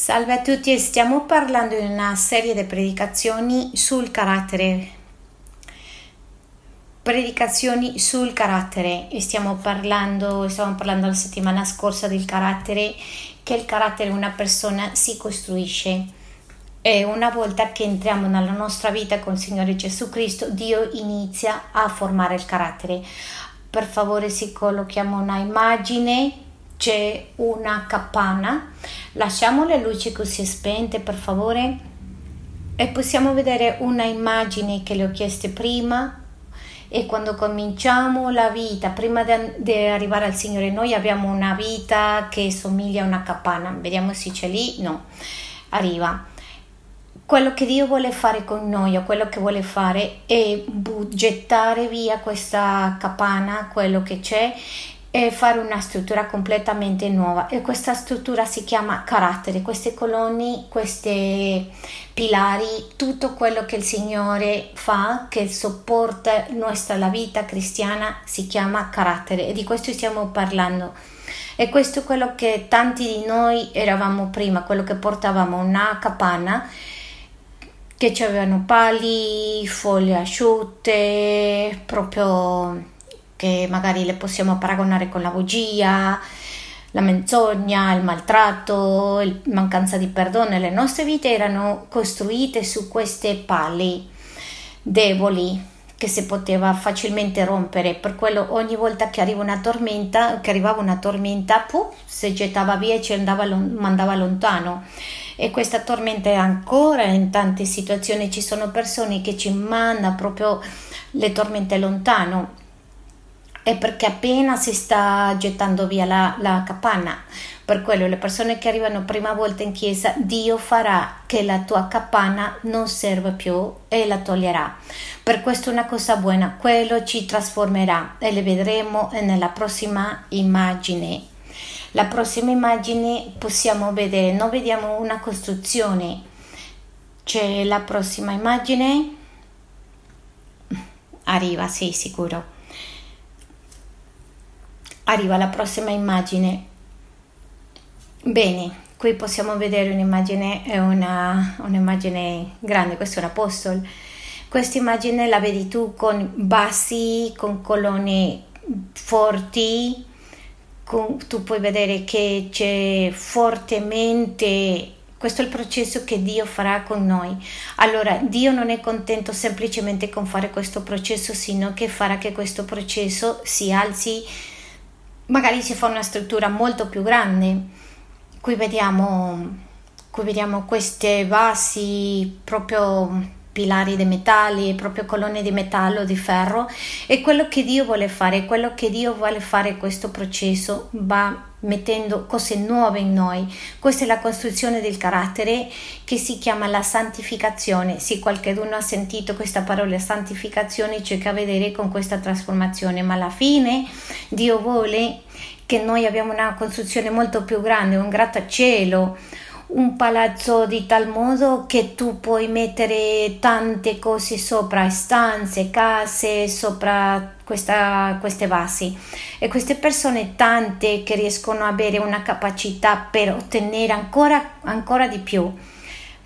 Salve a tutti, stiamo parlando di una serie di predicazioni sul carattere. Predicazioni sul carattere stiamo parlando, stiamo parlando la settimana scorsa del carattere, che il carattere una persona si costruisce. E una volta che entriamo nella nostra vita con il Signore Gesù Cristo, Dio inizia a formare il carattere. Per favore, si collochiamo una immagine c'è una capanna. Lasciamo le luci così spente, per favore. E possiamo vedere una immagine che le ho chieste prima. E quando cominciamo la vita, prima di arrivare al Signore, noi abbiamo una vita che somiglia a una capanna. Vediamo se c'è lì. No, arriva quello che Dio vuole fare con noi o quello che vuole fare è gettare via questa capanna, quello che c'è e fare una struttura completamente nuova e questa struttura si chiama carattere, queste colonne, questi pilari, tutto quello che il Signore fa che sopporta nostra la vita cristiana si chiama carattere e di questo stiamo parlando. E questo è quello che tanti di noi eravamo prima, quello che portavamo una capanna che avevano pali, foglie asciutte, proprio che magari le possiamo paragonare con la bugia, la menzogna, il maltratto, la mancanza di perdono. Le nostre vite erano costruite su queste pali deboli che si poteva facilmente rompere, per quello ogni volta che arriva una tormenta, che arrivava una tormenta, puh, si gettava via e ci andava, mandava lontano. E questa tormenta è ancora in tante situazioni, ci sono persone che ci mandano proprio le tormente lontano è perché appena si sta gettando via la, la capanna. Per quello le persone che arrivano prima volta in chiesa, Dio farà che la tua capanna non serva più e la toglierà. Per questo è una cosa buona, quello ci trasformerà e le vedremo nella prossima immagine. La prossima immagine possiamo vedere, noi vediamo una costruzione. C'è la prossima immagine. Arriva, sì, sicuro arriva la prossima immagine. Bene, qui possiamo vedere un'immagine, una, un'immagine grande, questo è un apostolo. Questa immagine la vedi tu con bassi, con colonne forti, con, tu puoi vedere che c'è fortemente questo è il processo che Dio farà con noi. Allora, Dio non è contento semplicemente con fare questo processo, sino che farà che questo processo si alzi magari si fa una struttura molto più grande. Qui vediamo, qui vediamo queste basi proprio pilari di metalli, proprio colonne di metallo, di ferro e quello che Dio vuole fare, quello che Dio vuole fare questo processo va mettendo cose nuove in noi. Questa è la costruzione del carattere che si chiama la santificazione. Se qualcuno ha sentito questa parola santificazione, c'è che vedere con questa trasformazione, ma alla fine Dio vuole che noi abbiamo una costruzione molto più grande, un grattacielo, un palazzo di tal modo che tu puoi mettere tante cose sopra, stanze, case, sopra questa, queste vasi. E queste persone, tante che riescono ad avere una capacità per ottenere ancora, ancora di più,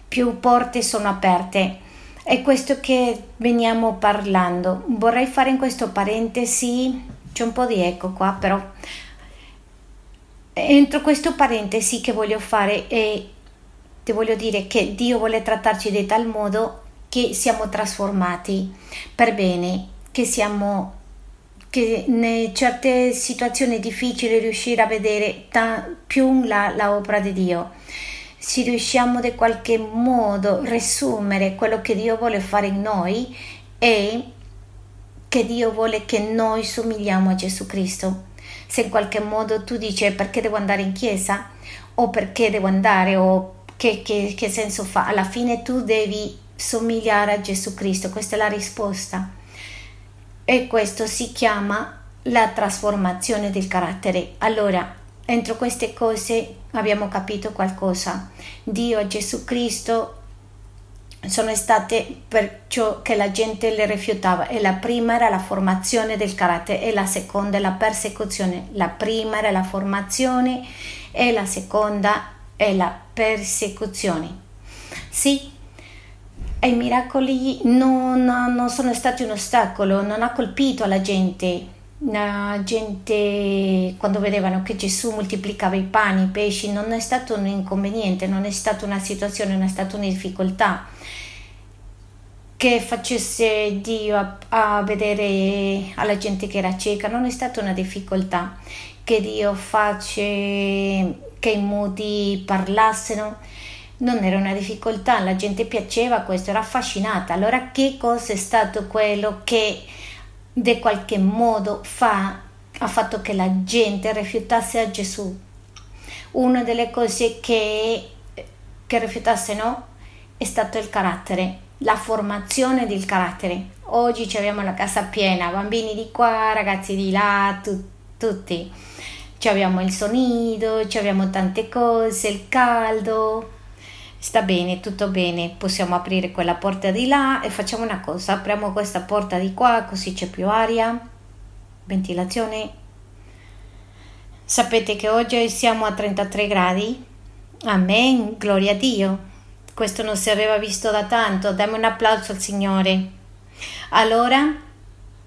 più porte sono aperte. È questo che veniamo parlando. Vorrei fare in questo parentesi, c'è un po' di eco qua, però entro questo parentesi che voglio fare e ti voglio dire che Dio vuole trattarci di tal modo che siamo trasformati per bene, che siamo che in certe situazioni difficili riuscire a vedere più in là l'opera di Dio. Se riusciamo in qualche modo riassumere quello che Dio vuole fare in noi e che Dio vuole che noi somigliamo a Gesù Cristo. Se in qualche modo tu dici perché devo andare in chiesa o perché devo andare o che, che, che senso fa? Alla fine tu devi somigliare a Gesù Cristo, questa è la risposta. E questo si chiama la trasformazione del carattere. Allora, entro queste cose abbiamo capito qualcosa. Dio e Gesù Cristo sono state per ciò che la gente le rifiutava e la prima era la formazione del carattere e la seconda è la persecuzione. La prima era la formazione e la seconda è la persecuzione. Sì, i miracoli non, non sono stati un ostacolo, non ha colpito la gente. La gente quando vedevano che Gesù moltiplicava i pani, i pesci, non è stato un inconveniente, non è stata una situazione, non è stata una difficoltà che facesse Dio a, a, vedere alla gente che era cieca, non è stata una difficoltà che Dio face che i mudi parlassero, non era una difficoltà, la gente piaceva questo, era affascinata. Allora che cosa è stato quello che di qualche modo fa, ha fatto che la gente rifiutasse a Gesù? Una delle cose che, che rifiutassero è stato il carattere la formazione del carattere. Oggi abbiamo la casa piena, bambini di qua, ragazzi di là, tu, tutti. Ci abbiamo il sonido, ci abbiamo tante cose, il caldo. Sta bene, tutto bene. Possiamo aprire quella porta di là e facciamo una cosa, apriamo questa porta di qua così c'è più aria, ventilazione. Sapete che oggi siamo a 33 gradi? Amen, gloria a Dio. Questo non si aveva visto da tanto, dammi un applauso al Signore. Allora,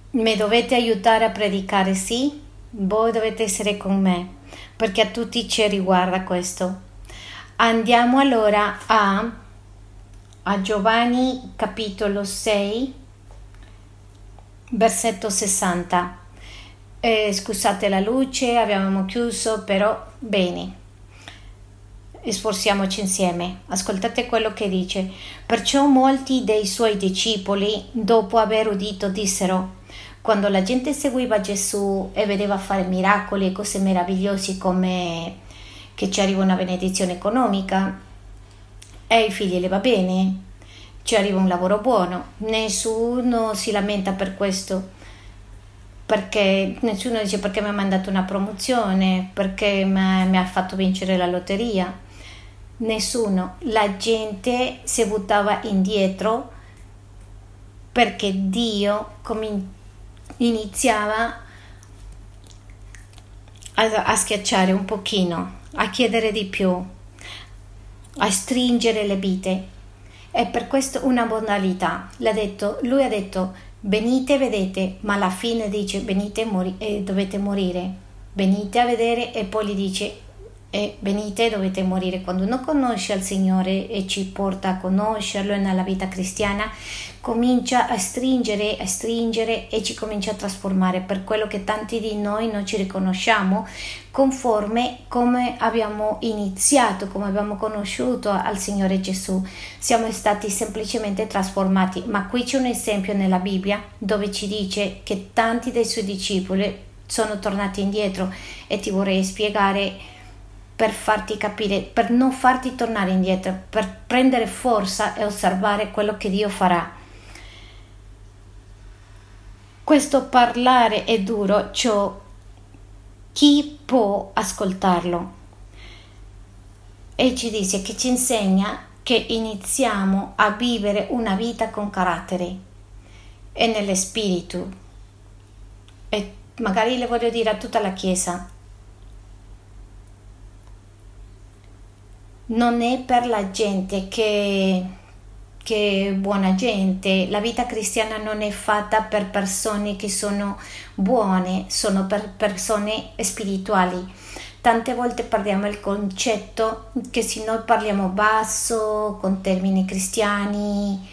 mi dovete aiutare a predicare, sì? Voi dovete essere con me, perché a tutti ci riguarda questo. Andiamo allora a, a Giovanni capitolo 6, versetto 60. Eh, scusate la luce, abbiamo chiuso, però bene sforziamoci insieme. Ascoltate quello che dice. Perciò molti dei suoi discepoli, dopo aver udito, dissero, quando la gente seguiva Gesù e vedeva fare miracoli e cose meravigliose come che ci arriva una benedizione economica e ai figli le va bene, ci arriva un lavoro buono, nessuno si lamenta per questo perché nessuno dice perché mi ha mandato una promozione, perché mi ha fatto vincere la lotteria? Nessuno, la gente si buttava indietro perché Dio com- iniziava a, a schiacciare un pochino, a chiedere di più, a stringere le vite. E per questo una modalità. L'ha detto, lui ha detto venite vedete, ma alla fine dice venite mori- e dovete morire. Venite a vedere e poi gli dice e venite dovete morire quando uno conosce il Signore e ci porta a conoscerlo nella vita cristiana comincia a stringere a stringere e ci comincia a trasformare. Per quello che tanti di noi non ci riconosciamo conforme come abbiamo iniziato come abbiamo conosciuto al Signore Gesù. Siamo stati semplicemente trasformati. Ma qui c'è un esempio nella Bibbia dove ci dice che tanti dei suoi discepoli sono tornati indietro e ti vorrei spiegare per farti capire, per non farti tornare indietro, per prendere forza e osservare quello che Dio farà. Questo parlare è duro, cioè chi può ascoltarlo? E ci dice che ci insegna che iniziamo a vivere una vita con carattere e nello spirito. E magari le voglio dire a tutta la Chiesa, non è per la gente che, che è buona gente, la vita cristiana non è fatta per persone che sono buone, sono per persone spirituali. Tante volte parliamo il concetto che se noi parliamo basso, con termini cristiani,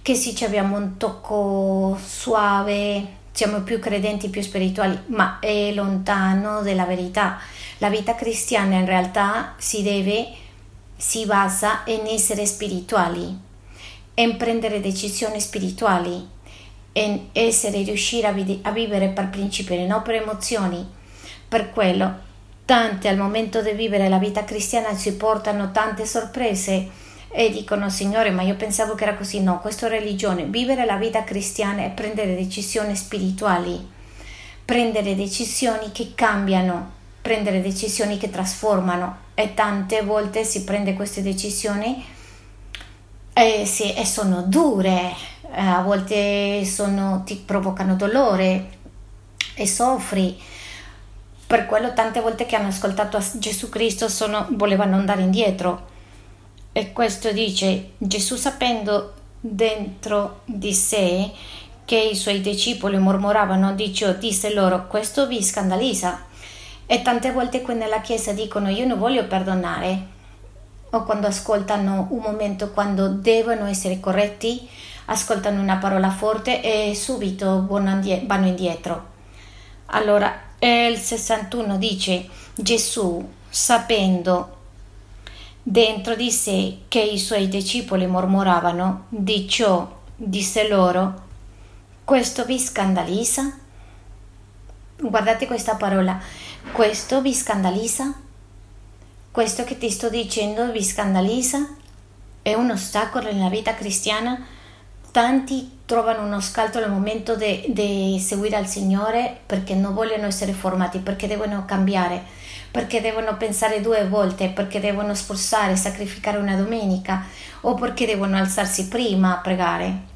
che se abbiamo un tocco suave, siamo più credenti, più spirituali, ma è lontano dalla verità. La vita cristiana in realtà si deve si basa in essere spirituali, in prendere decisioni spirituali, in essere riuscire a, vi- a vivere per principio e non per emozioni. Per quello, tante al momento di vivere la vita cristiana si portano tante sorprese e dicono Signore ma io pensavo che era così no questa religione vivere la vita cristiana è prendere decisioni spirituali prendere decisioni che cambiano prendere decisioni che trasformano e tante volte si prende queste decisioni e, sì, e sono dure, eh, a volte sono, ti provocano dolore e soffri, Per quello tante volte che hanno ascoltato Gesù Cristo sono, volevano andare indietro. E questo dice Gesù sapendo dentro di sé che i suoi discepoli mormoravano di ciò, disse loro, questo vi scandalizza. E tante volte qui nella Chiesa dicono, io non voglio perdonare, o quando ascoltano un momento quando devono essere corretti, ascoltano una parola forte e subito vanno indietro. Allora, il 61 dice, Gesù, sapendo dentro di sé che i suoi discepoli mormoravano di ciò, disse loro, questo vi scandalizza? Guardate questa parola, questo vi scandalizza? Questo che ti sto dicendo vi scandalizza? È un ostacolo nella vita cristiana? Tanti trovano uno scalto nel momento di seguire al Signore perché non vogliono essere formati, perché devono cambiare, perché devono pensare due volte, perché devono sforzare, sacrificare una domenica o perché devono alzarsi prima a pregare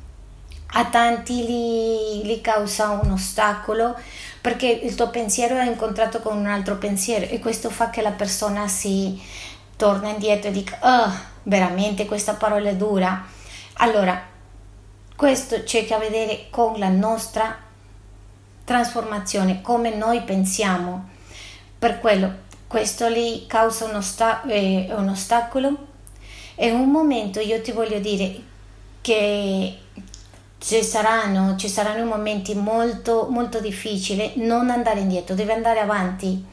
a tanti li, li causa un ostacolo perché il tuo pensiero è incontrato con un altro pensiero e questo fa che la persona si torna indietro e dica oh, veramente questa parola è dura. Allora questo che a vedere con la nostra trasformazione come noi pensiamo. Per quello questo li causa un, osta- eh, un ostacolo. E un momento io ti voglio dire che ci saranno, ci saranno momenti molto, molto difficili, non andare indietro, devi andare avanti,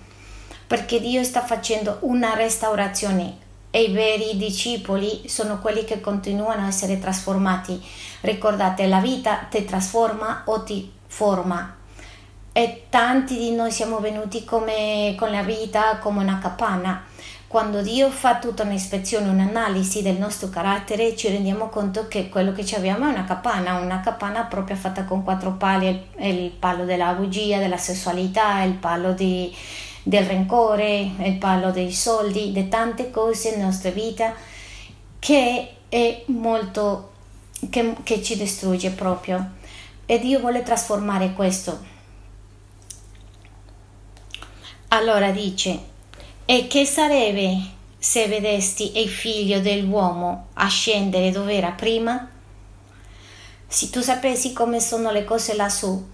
perché Dio sta facendo una restaurazione e i veri discepoli sono quelli che continuano a essere trasformati. Ricordate, la vita ti trasforma o ti forma. E tanti di noi siamo venuti come, con la vita come una capanna quando Dio fa tutta un'ispezione, un'analisi del nostro carattere, ci rendiamo conto che quello che abbiamo è una capanna, una capanna proprio fatta con quattro pali, il palo della bugia, della sessualità, il palo di, del rancore, il palo dei soldi, di tante cose nella nostra vita che è molto che, che ci distrugge proprio. E Dio vuole trasformare questo. Allora dice e che sarebbe se vedesti il figlio dell'uomo ascendere dove era prima? Se tu sapessi come sono le cose lassù,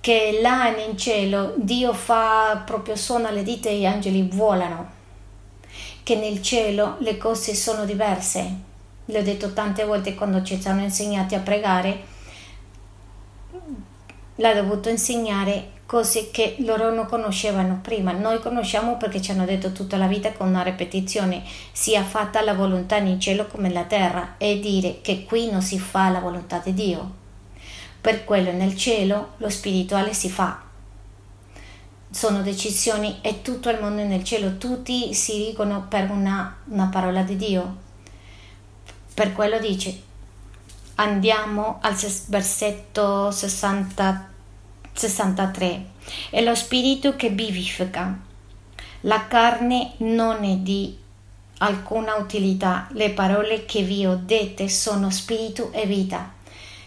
che là in cielo Dio fa proprio suona le dita e gli angeli volano, che nel cielo le cose sono diverse. Le ho detto tante volte quando ci hanno insegnati a pregare, l'ha dovuto insegnare cose che loro non conoscevano prima. Noi conosciamo perché ci hanno detto tutta la vita con una ripetizione, sia fatta la volontà in cielo come nella terra, e dire che qui non si fa la volontà di Dio. Per quello nel cielo lo spirituale si fa. Sono decisioni e tutto il mondo nel cielo, tutti si dicono per una, una parola di Dio. Per quello dice, andiamo al versetto 63 63. È lo spirito che vivifica. La carne non è di alcuna utilità. Le parole che vi ho dette sono spirito e vita.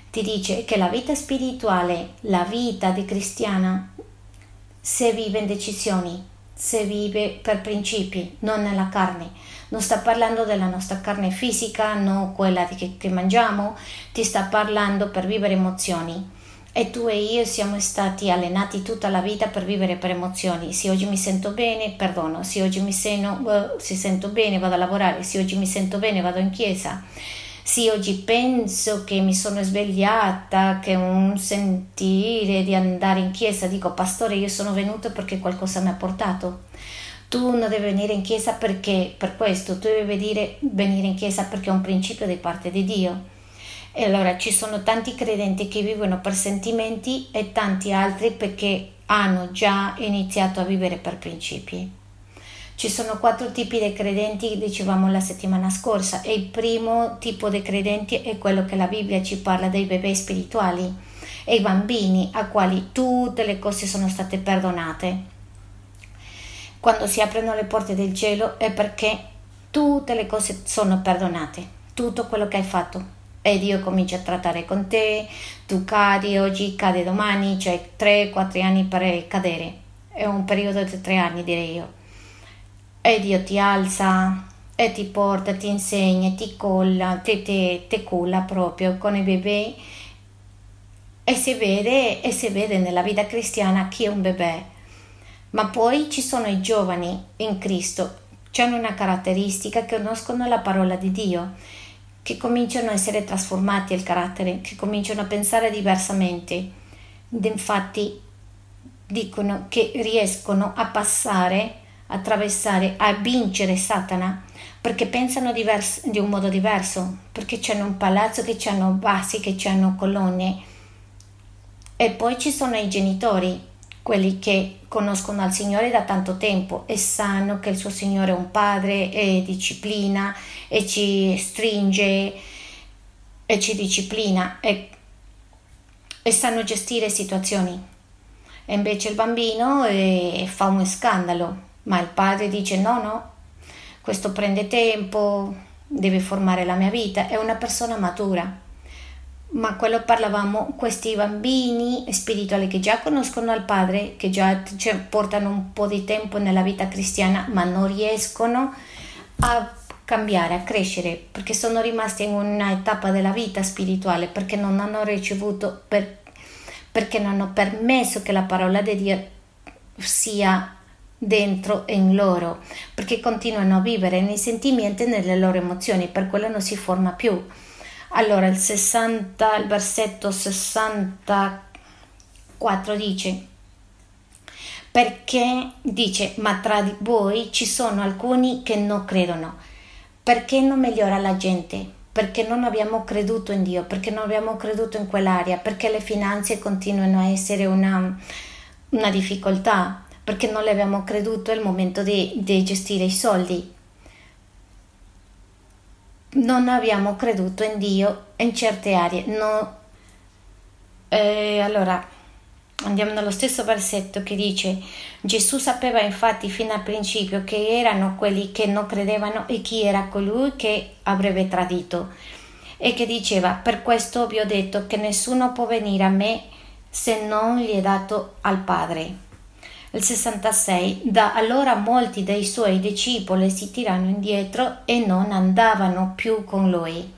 Ti dice che la vita spirituale, la vita di cristiana, se vive in decisioni, se vive per principi, non nella carne. Non sta parlando della nostra carne fisica, non quella che, che mangiamo, ti sta parlando per vivere emozioni e tu e io siamo stati allenati tutta la vita per vivere per emozioni. Se oggi mi sento bene, perdono. Se oggi mi seno, uh, se sento bene, vado a lavorare. Se oggi mi sento bene, vado in chiesa. Se oggi penso che mi sono svegliata, che un sentire di andare in chiesa, dico, pastore, io sono venuto perché qualcosa mi ha portato. Tu non devi venire in chiesa perché per questo, tu devi venire in chiesa perché è un principio di parte di Dio e allora ci sono tanti credenti che vivono per sentimenti e tanti altri perché hanno già iniziato a vivere per principi. Ci sono quattro tipi di credenti, dicevamo la settimana scorsa, e il primo tipo di credenti è quello che la Bibbia ci parla dei bebè spirituali e i bambini a quali tutte le cose sono state perdonate. Quando si aprono le porte del cielo è perché tutte le cose sono perdonate, tutto quello che hai fatto, e Dio comincia a trattare con te, tu cadi oggi, cade domani, cioè 3-4 anni per cadere. è un periodo di tre anni direi io. E Dio ti alza e ti porta, ti insegna, ti colla, ti, ti, ti culla proprio con i bebè e si vede, e si vede nella vita cristiana chi è un bebè. Ma poi ci sono i giovani in Cristo, hanno una caratteristica conoscono la parola di Dio, che cominciano a essere trasformati il carattere, che cominciano a pensare diversamente. Infatti dicono che riescono a passare, attraversare, a vincere Satana perché pensano divers- di un modo diverso, perché hanno un palazzo, che hanno basi, che hanno colonne e poi ci sono i genitori, quelli che conoscono il Signore da tanto tempo e sanno che il suo Signore è un padre e disciplina e ci stringe e ci disciplina e, e sanno gestire situazioni. E invece il bambino eh, fa un scandalo, ma il padre dice no, no, questo prende tempo, deve formare la mia vita, è una persona matura ma quello parlavamo questi bambini spirituali che già conoscono il padre, che già cioè, portano un po' di tempo nella vita cristiana, ma non riescono a cambiare, a crescere, perché sono rimasti in una tappa della vita spirituale, perché non hanno ricevuto, per, perché non hanno permesso che la parola di Dio sia dentro in loro, perché continuano a vivere nei sentimenti e nelle loro emozioni, per quello non si forma più. Allora, il 60, il versetto 64 dice, perché dice, ma tra voi ci sono alcuni che non credono. Perché non migliora la gente? Perché non abbiamo creduto in Dio, perché non abbiamo creduto in quell'area, perché le finanze continuano a essere una, una difficoltà, perché non le abbiamo creduto? Al momento di, di gestire i soldi non abbiamo creduto in Dio in certe aree. No, eh, allora, andiamo nello stesso versetto che dice Gesù sapeva infatti fin al principio che erano quelli che non credevano e chi era colui che avrebbe tradito e che diceva per questo vi ho detto che nessuno può venire a me se non gli è dato al Padre. Il 66. Da allora molti dei suoi discepoli si tirarono indietro e non andavano più con lui.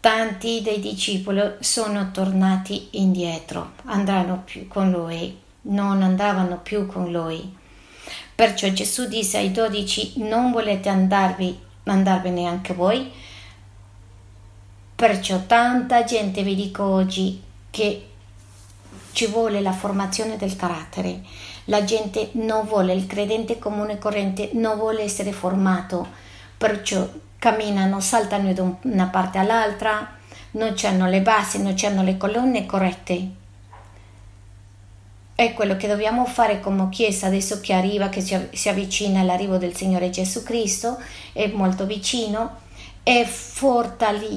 Tanti dei discepoli sono tornati indietro, andranno più con lui, non andavano più con lui. Perciò Gesù disse ai dodici: Non volete andarvi, andarvene anche voi? Perciò tanta gente vi dico oggi che ci vuole la formazione del carattere. La gente non vuole, il credente comune e corrente non vuole essere formato, perciò camminano, saltano da una parte all'altra, non hanno le basi, non hanno le colonne corrette. È quello che dobbiamo fare come Chiesa adesso che arriva, che si avvicina all'arrivo del Signore Gesù Cristo, è molto vicino, è fortalecere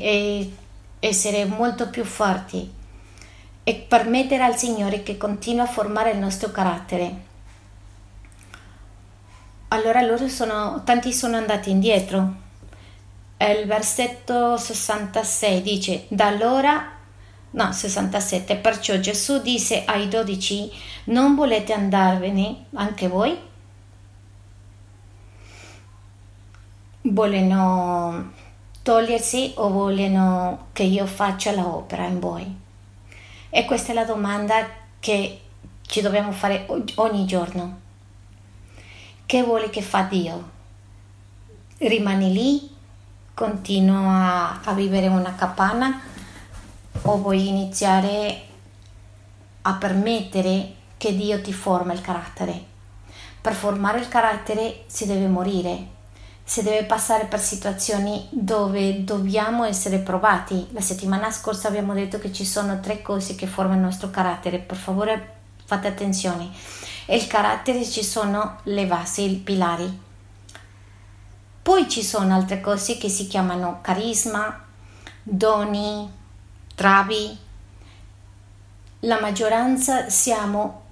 e essere molto più forti e permettere al Signore che continui a formare il nostro carattere. Allora loro sono, tanti sono andati indietro. Il versetto 66 dice, da allora, no, 67, perciò Gesù disse ai dodici, non volete andarvene anche voi? Vogliono togliersi o vogliono che io faccia l'opera in voi? E questa è la domanda che ci dobbiamo fare ogni giorno. Che vuole che fa Dio? Rimani lì? Continua a vivere una capanna? O vuoi iniziare a permettere che Dio ti forma il carattere? Per formare il carattere si deve morire, si deve passare per situazioni dove dobbiamo essere provati. La settimana scorsa abbiamo detto che ci sono tre cose che formano il nostro carattere, per favore fate attenzione. Il carattere ci sono le basi, i pilari. Poi ci sono altre cose che si chiamano carisma, doni, travi. La maggioranza stiamo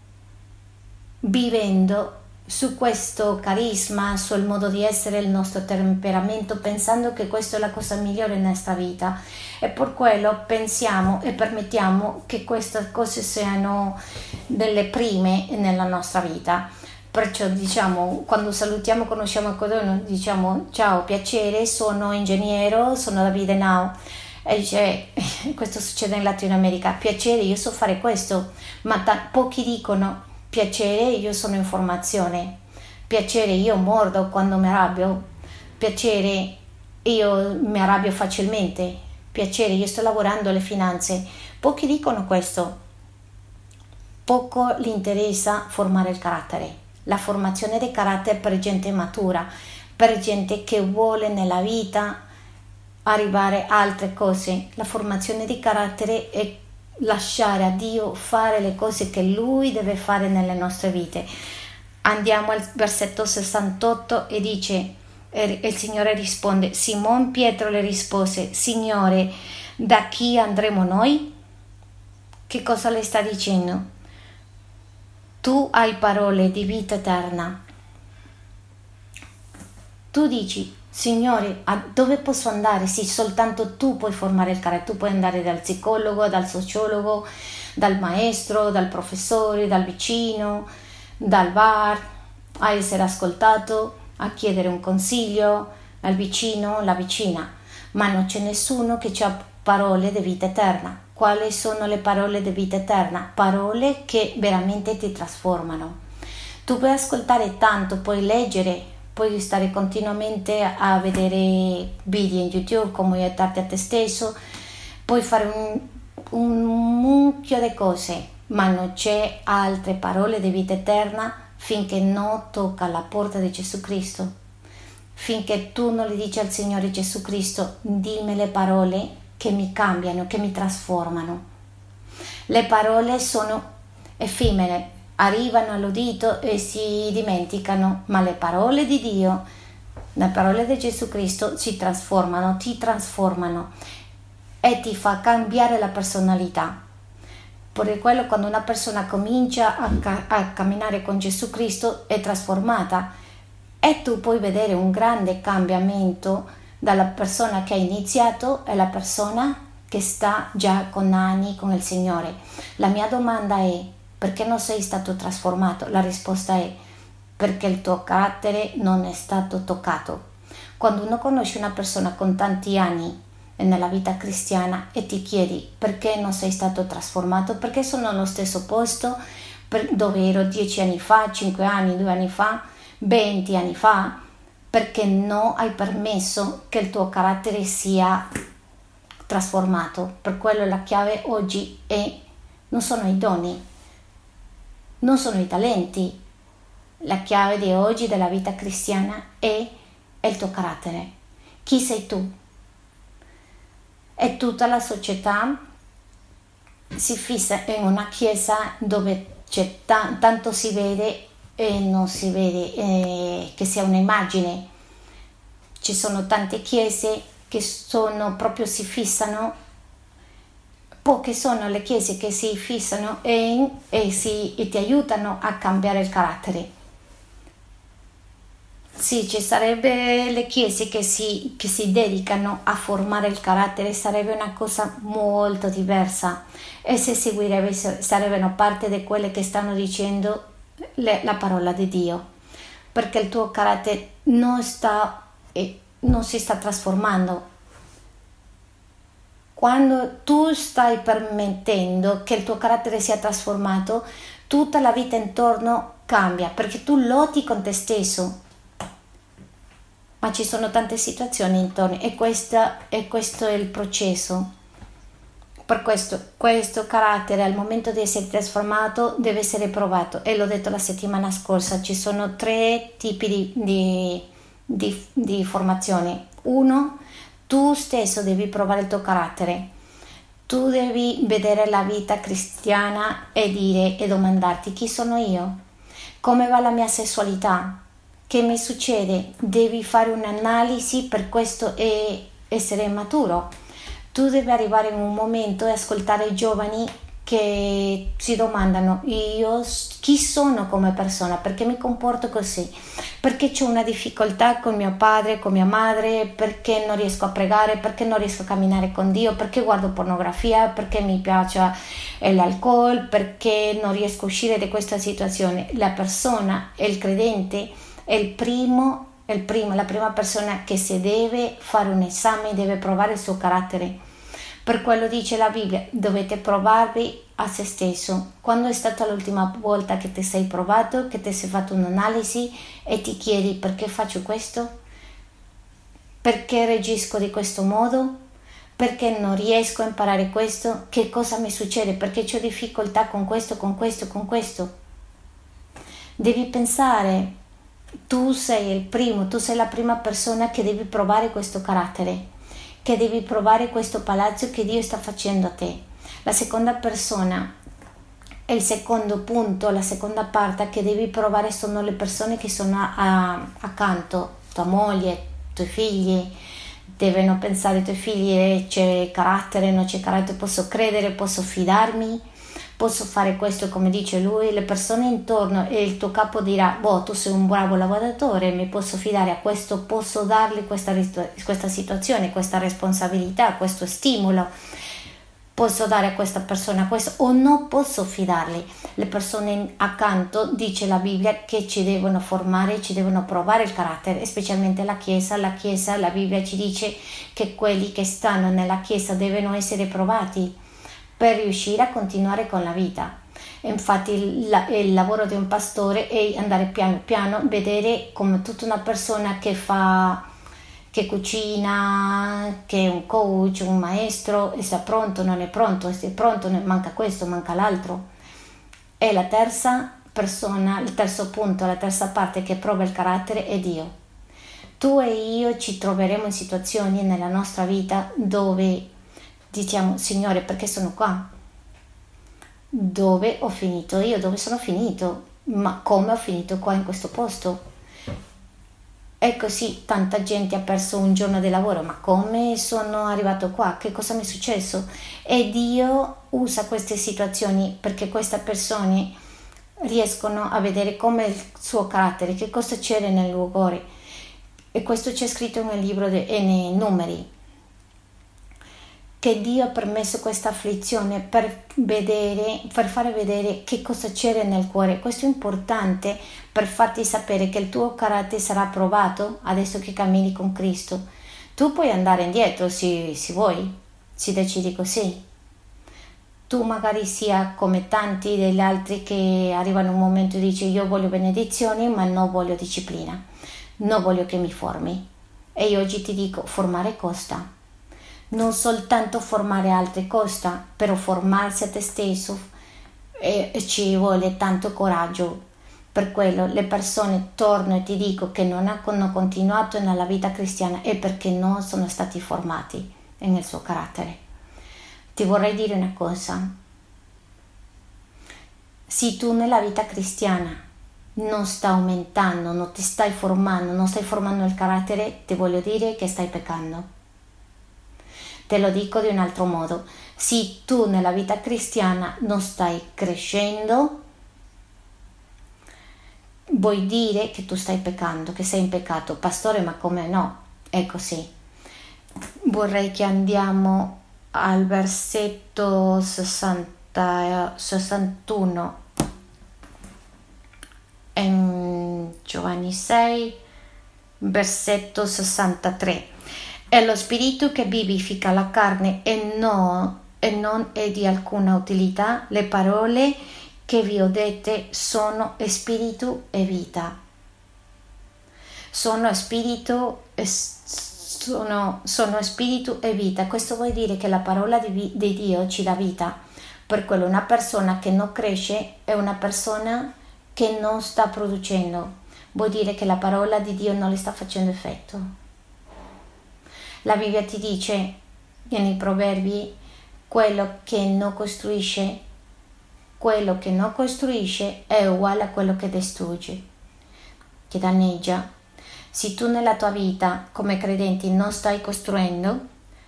vivendo su questo carisma, sul modo di essere, il nostro temperamento, pensando che questa è la cosa migliore nella nostra vita. E per quello pensiamo e permettiamo che queste cose siano delle prime nella nostra vita. Perciò diciamo, quando salutiamo, conosciamo qualcuno, diciamo ciao, piacere, sono ingegnere, sono Davide Nau. E dice, questo succede in Latino America, piacere, io so fare questo, ma ta- pochi dicono piacere, io sono informazione, piacere, io mordo quando mi arrabbio, piacere, io mi arrabbio facilmente, piacere, io sto lavorando alle finanze. Pochi dicono questo, poco gli interessa formare il carattere. La formazione di carattere per gente matura, per gente che vuole nella vita arrivare a altre cose. La formazione di carattere è lasciare a Dio fare le cose che Lui deve fare nelle nostre vite. Andiamo al versetto 68 e dice, il Signore risponde, Simon Pietro le rispose, Signore, da chi andremo noi? Che cosa le sta dicendo? Tu hai parole di vita eterna. Tu dici, Signore, a dove posso andare? Sì, soltanto tu puoi formare il carattere, tu puoi andare dal psicologo, dal sociologo, dal maestro, dal professore, dal vicino, dal bar, a essere ascoltato, a chiedere un consiglio al vicino, la vicina, ma non c'è nessuno che ha parole di vita eterna quali sono le parole di vita eterna, parole che veramente ti trasformano. Tu puoi ascoltare tanto, puoi leggere, puoi stare continuamente a vedere video in YouTube, come aiutarti a te stesso, puoi fare un, un mucchio di cose, ma non c'è altre parole di vita eterna finché non tocca la porta di Gesù Cristo. Finché tu non le dici al Signore Gesù Cristo, dimmi le parole che mi cambiano, che mi trasformano. Le parole sono effimere, arrivano all'udito e si dimenticano, ma le parole di Dio, le parole di Gesù Cristo si trasformano, ti trasformano e ti fa cambiare la personalità. Per quello quando una persona comincia a, ca- a camminare con Gesù Cristo è trasformata e tu puoi vedere un grande cambiamento dalla persona che ha iniziato alla persona che sta già con anni con il Signore. La mia domanda è perché non sei stato trasformato? La risposta è perché il tuo carattere non è stato toccato. Quando uno conosce una persona con tanti anni nella vita cristiana e ti chiedi perché non sei stato trasformato, perché sono allo stesso posto dove ero dieci anni fa, cinque anni, due anni fa, venti anni fa, perché non hai permesso che il tuo carattere sia trasformato. Per quello la chiave oggi è non sono i doni, non sono i talenti. La chiave di oggi della vita cristiana è, il tuo carattere. Chi sei tu? E tutta la società si fissa in una chiesa dove t- tanto si vede e non si vede eh, che sia un'immagine. Ci sono tante chiese che sono proprio si fissano, poche sono le chiese che si fissano e, e, si, e ti aiutano a cambiare il carattere. Sì, ci sarebbe le chiese che si, che si, dedicano a formare il carattere, sarebbe una cosa molto diversa e se seguirebbe sarebbero parte di quelle che stanno dicendo le, la parola di Dio, perché il tuo carattere non, sta, non si sta trasformando. Quando tu stai permettendo che il tuo carattere sia trasformato, tutta la vita intorno cambia, perché tu lotti con te stesso. Ma ci sono tante situazioni intorno e, questa, e questo è il processo per questo, questo carattere al momento di essere trasformato deve essere provato e l'ho detto la settimana scorsa, ci sono tre tipi di, di, di, di formazione. Uno, tu stesso devi provare il tuo carattere, tu devi vedere la vita cristiana e dire e domandarti chi sono io, come va la mia sessualità, che mi succede, devi fare un'analisi per questo e essere maturo. Tu devi arrivare in un momento e ascoltare i giovani che si domandano io chi sono come persona, perché mi comporto così, perché ho una difficoltà con mio padre, con mia madre, perché non riesco a pregare, perché non riesco a camminare con Dio, perché guardo pornografia, perché mi piace l'alcol, perché non riesco a uscire da questa situazione. La persona, il credente, è il primo, è il primo, la prima persona che si deve fare un esame, deve provare il suo carattere per quello dice la Bibbia, dovete provarvi a se stesso. Quando è stata l'ultima volta che ti sei provato, che ti sei fatto un'analisi e ti chiedi perché faccio questo? Perché reagisco di questo modo? Perché non riesco a imparare questo? Che cosa mi succede? Perché ho difficoltà con questo, con questo, con questo? Devi pensare, tu sei il primo, tu sei la prima persona che devi provare questo carattere che devi provare questo palazzo che Dio sta facendo a te. La seconda persona il secondo punto, la seconda parte che devi provare sono le persone che sono a, a, accanto, tua moglie, i tuoi figli. Devono pensare ai tuoi figli, eh, c'è carattere, non c'è carattere, posso credere, posso fidarmi posso fare questo come dice lui, le persone intorno e il tuo capo dirà, boh, tu sei un bravo lavoratore, mi posso fidare a questo, posso dargli questa, questa situazione, questa responsabilità, questo stimolo, posso dare a questa persona questo o non posso fidarli. Le persone accanto, dice la Bibbia, che ci devono formare, ci devono provare il carattere, specialmente la Chiesa. La Chiesa, la Bibbia ci dice che quelli che stanno nella Chiesa devono essere provati per riuscire a continuare con la vita. Infatti il, il, lavoro di un pastore è andare piano piano, vedere come tutta una persona che fa, che cucina, che è un coach, un maestro, e sta pronto, non è pronto, se è pronto, manca questo, manca l'altro. E la terza persona, il terzo punto, la terza parte che prova il carattere è Dio. Tu e io ci troveremo in situazioni nella nostra vita dove diciamo Signore perché sono qua? Dove ho finito io? Dove sono finito? Ma come ho finito qua in questo posto? E così tanta gente ha perso un giorno di lavoro, ma come sono arrivato qua? Che cosa mi è successo? E Dio usa queste situazioni perché queste persone riescono a vedere come il suo carattere, che cosa c'era nel loro. E questo c'è scritto nel libro de, nei numeri che Dio ha permesso questa afflizione per vedere, per fare vedere che cosa c'era nel cuore. Questo è importante per farti sapere che il tuo carattere sarà provato adesso che cammini con Cristo. Tu puoi andare indietro se, se vuoi, se decidi così. Tu magari sia come tanti degli altri che arrivano un momento e dici io voglio benedizioni ma non voglio disciplina, non voglio che mi formi. E io oggi ti dico formare costa non soltanto formare altri costa, però formarsi a te stesso e, e ci vuole tanto coraggio. Per quello le persone, torno e ti dico, che non hanno continuato nella vita cristiana è perché non sono stati formati nel suo carattere. Ti vorrei dire una cosa. Se tu nella vita cristiana non stai aumentando, non ti stai formando, non stai formando il carattere, ti voglio dire che stai peccando Te lo dico di un altro modo, se tu nella vita cristiana non stai crescendo, vuoi dire che tu stai peccando, che sei in peccato. Pastore, ma come no? È così. Vorrei che andiamo al versetto 60, 61 in Giovanni 6, versetto 63 è lo spirito che vivifica la carne e, no, e non è di alcuna utilità. Le parole che vi ho dette sono spirito e vita. Sono spirito, sono, sono spirito e vita. Questo vuol dire che la parola di, di Dio ci dà vita. Per quello una persona che non cresce è una persona che non sta producendo. Vuol dire che la parola di Dio non le sta facendo effetto. La Bibbia ti dice nei proverbi quello che non costruisce, quello che non costruisce è uguale a quello che distrugge, che danneggia. Se tu nella tua vita come credente non stai costruendo,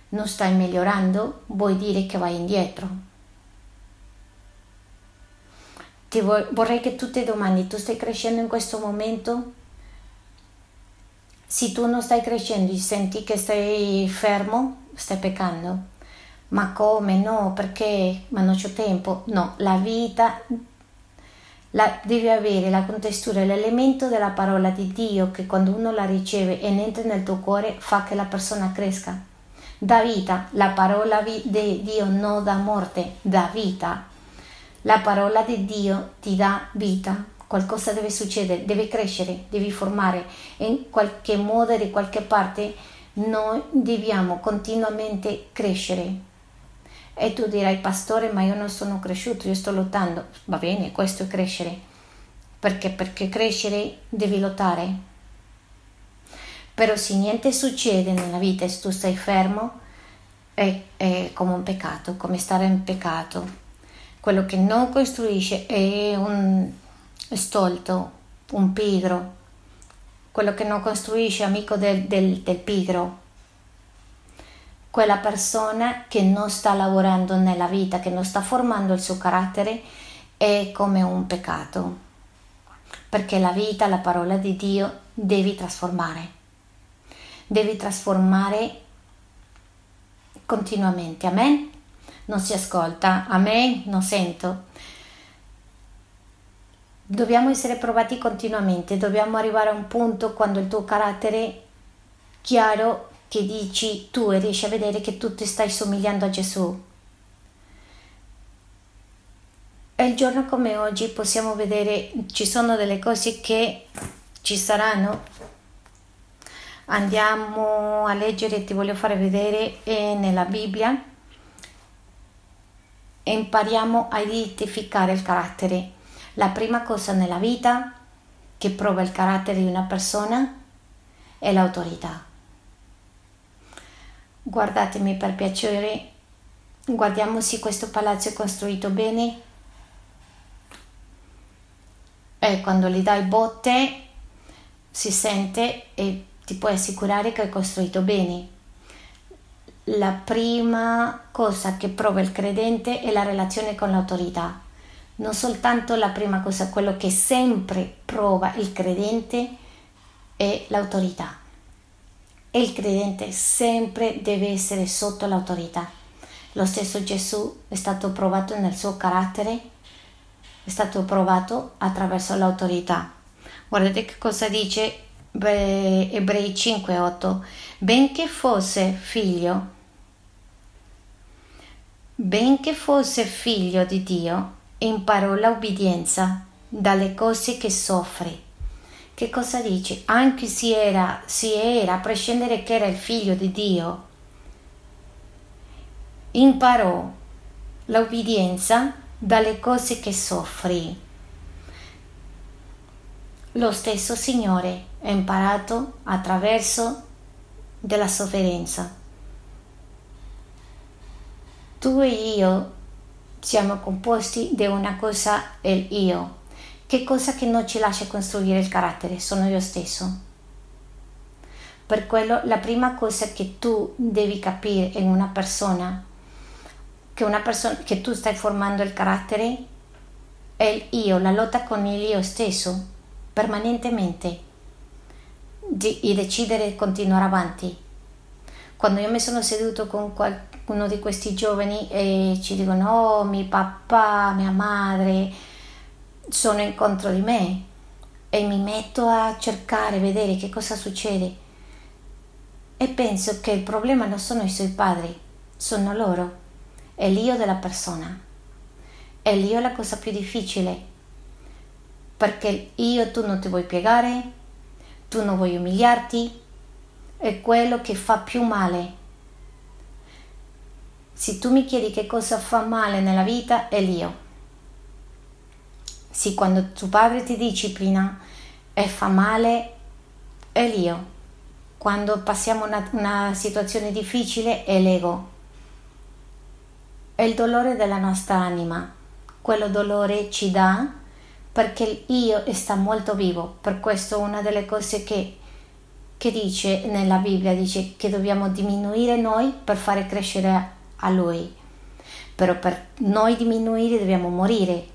non stai migliorando, vuol dire che vai indietro. ti vorrei che tu ti domandi, tu stai crescendo in questo momento? Se tu non stai crescendo e senti che stai fermo, stai peccando. Ma come? No, perché? Ma non c'ho tempo. No, la vita la, devi avere la contestura, l'elemento della parola di Dio che quando uno la riceve e entra nel tuo cuore fa che la persona cresca. Da vita, la parola di Dio non dà morte, dà vita. La parola di Dio ti dà vita. Qualcosa deve succedere, deve crescere, devi formare. In qualche modo, di qualche parte, noi dobbiamo continuamente crescere e tu dirai, pastore, ma io non sono cresciuto, io sto lottando. Va bene, questo è crescere. Perché? Perché crescere devi lottare. Però se niente succede nella vita e tu stai fermo, è, è come un peccato, come stare in peccato. Quello che non costruisce è un stolto, un pigro. Quello che non costruisce amico del, del, del pigro quella persona che non sta lavorando nella vita, che non sta formando il suo carattere, è come un peccato. Perché la vita, la parola di Dio, devi trasformare. Devi trasformare continuamente. Amen? Non si ascolta. Amen? Non sento. Dobbiamo essere provati continuamente, dobbiamo arrivare a un punto quando il tuo carattere chiaro che dici tu e riesci a vedere che tu ti stai somigliando a Gesù. E il giorno come oggi possiamo vedere, ci sono delle cose che ci saranno. Andiamo a leggere, ti voglio fare vedere nella Bibbia e impariamo a identificare il carattere. La prima cosa nella vita che prova il carattere di una persona è l'autorità Guardatemi per piacere, guardiamo se questo palazzo è costruito bene. E quando gli dai botte si sente e ti puoi assicurare che è costruito bene. La prima cosa che prova il credente è la relazione con l'autorità. Non soltanto la prima cosa, quello che sempre prova il credente è l'autorità e il credente sempre deve essere sotto l'autorità. Lo stesso Gesù è stato provato nel suo carattere, è stato provato attraverso l'autorità. Guardate che cosa dice Ebrei 5:8. Benché fosse figlio, benché fosse figlio di Dio, imparò l'obbedienza dalle cose che soffre che cosa dice? Anche se era, se era, a prescindere che era il figlio di Dio, imparò l'obbedienza dalle cose che soffrì. Lo stesso Signore ha imparato attraverso della sofferenza. Tu e io siamo composti di una cosa, il io, che cosa che non ci lascia costruire il carattere? Sono io stesso. Per quello la prima cosa che tu devi capire in una persona, che, una persona, che tu stai formando il carattere, è il io, la lotta con il io stesso, permanentemente, di, di decidere di continuare avanti. Quando io mi sono seduto con qualcuno di questi giovani e ci dicono, oh, mio papà, mia madre, sono incontro di me e mi metto a cercare, vedere che cosa succede. E penso che il problema non sono i suoi padri, sono loro, è l'io della persona. E l'io è la cosa più difficile, perché io tu non ti vuoi piegare, tu non vuoi umiliarti, è quello che fa più male. Se tu mi chiedi che cosa fa male nella vita, è l'io sì, quando tuo padre ti disciplina e fa male, è l'io. Quando passiamo una, una situazione difficile, è l'ego. È il dolore della nostra anima. Quello dolore ci dà perché io sta molto vivo. Per questo una delle cose che, che dice nella Bibbia dice che dobbiamo diminuire noi per fare crescere a Lui. Però per noi diminuire dobbiamo morire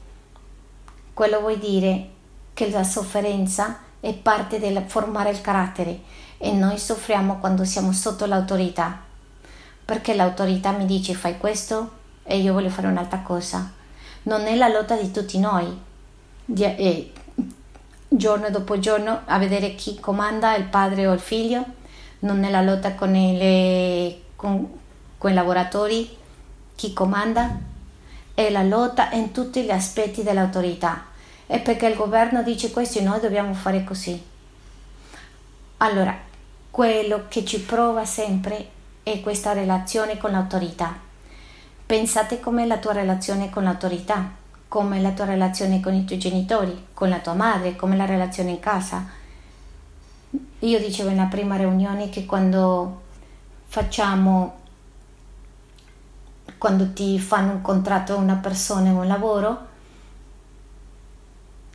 Quello vuol dire che la sofferenza è parte del formare il carattere e noi soffriamo quando siamo sotto l'autorità, perché l'autorità mi dice fai questo e io voglio fare un'altra cosa. Non è la lotta di tutti noi, di, eh, giorno dopo giorno, a vedere chi comanda, il padre o il figlio, non è la lotta con, le, con, con i lavoratori, chi comanda, è la lotta in tutti gli aspetti dell'autorità. È perché il governo dice questo e noi dobbiamo fare così. Allora, quello che ci prova sempre è questa relazione con l'autorità. Pensate com'è la tua relazione con l'autorità, com'è la tua relazione con i tuoi genitori, con la tua madre, com'è la relazione in casa. Io dicevo in la prima riunione che quando facciamo quando ti fanno un contratto una persona o un lavoro,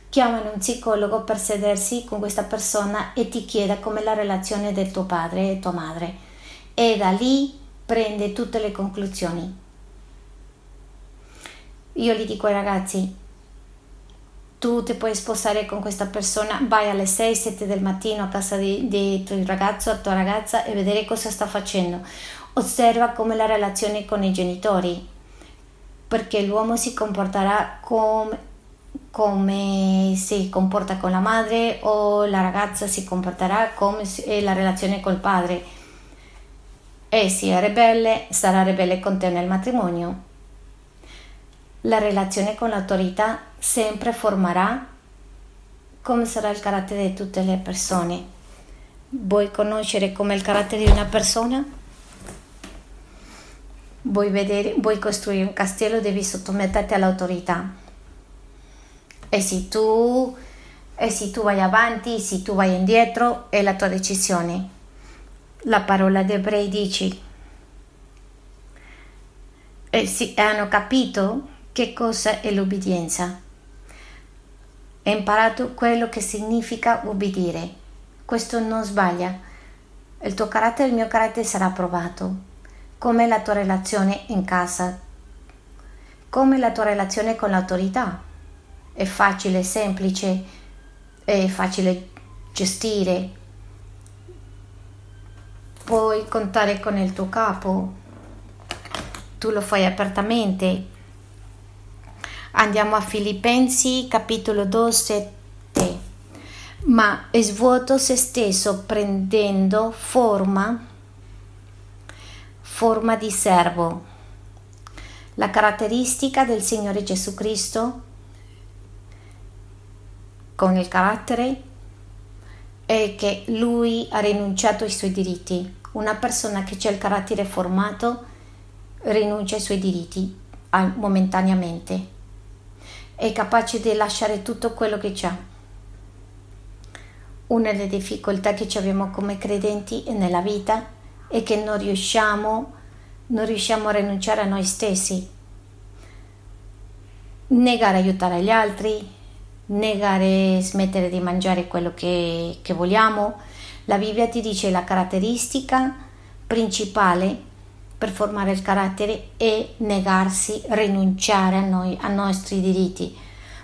chiamano un psicologo per sedersi con questa persona e ti chieda com'è la relazione del tuo padre e tua madre e da lì prende tutte le conclusioni. Io gli dico ai ragazzi, tu ti puoi sposare con questa persona, vai alle 6-7 del mattino a casa di, di tuo ragazzo, a tua ragazza e vedere cosa sta facendo osserva come la relazione con i genitori, perché l'uomo si comporterà come, come si comporta con la madre o la ragazza si comporterà come è la relazione col padre. E se è ribelle, sarà ribelle con te nel matrimonio. La relazione con l'autorità sempre formerà come sarà il carattere di tutte le persone. Vuoi conoscere come il carattere di una persona? Vuoi, vedere, vuoi costruire un castello, devi sottometterti all'autorità. E se tu, e se tu vai avanti, se tu vai indietro, è la tua decisione. La parola di ebrei dice, e si, hanno capito che cosa è l'obbedienza. Hai imparato quello che significa obbedire. Questo non sbaglia. Il tuo carattere, il mio carattere sarà provato come la tua relazione in casa, come la tua relazione con l'autorità. È facile, semplice, è facile gestire. Puoi contare con il tuo capo, tu lo fai apertamente. Andiamo a Filippensi capitolo 2, 7. Ma svuoto se stesso prendendo forma forma di servo. La caratteristica del Signore Gesù Cristo con il carattere è che lui ha rinunciato ai suoi diritti. Una persona che c'è il carattere formato rinuncia ai suoi diritti momentaneamente. È capace di lasciare tutto quello che ha. Una delle difficoltà che abbiamo come credenti nella vita e che non riusciamo, non riusciamo a rinunciare a noi stessi. Negare aiutare gli altri, negare smettere di mangiare quello che, che vogliamo. La Bibbia ti dice la caratteristica principale per formare il carattere è negarsi, rinunciare a noi, ai nostri diritti,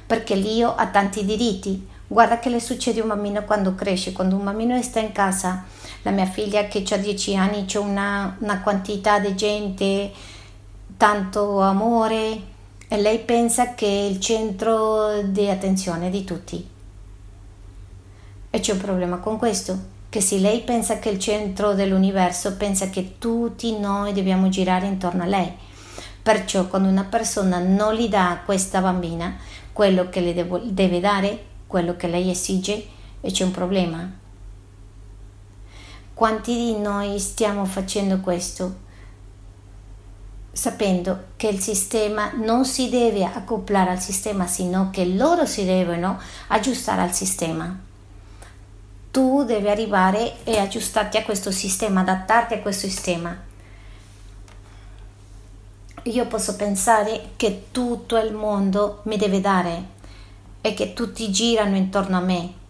perché l'io ha tanti diritti. Guarda che le succede a un bambino quando cresce, quando un bambino sta in casa la mia figlia che ha 10 anni c'è una, una quantità di gente, tanto amore e lei pensa che è il centro di attenzione di tutti. E c'è un problema con questo, che se lei pensa che è il centro dell'universo, pensa che tutti noi dobbiamo girare intorno a lei. Perciò quando una persona non gli dà a questa bambina quello che le deve dare, quello che lei esige, e c'è un problema. Quanti di noi stiamo facendo questo? Sapendo che il sistema non si deve accoppiare al sistema, sino che loro si devono aggiustare al sistema. Tu devi arrivare e aggiustarti a questo sistema, adattarti a questo sistema. Io posso pensare che tutto il mondo mi deve dare e che tutti girano intorno a me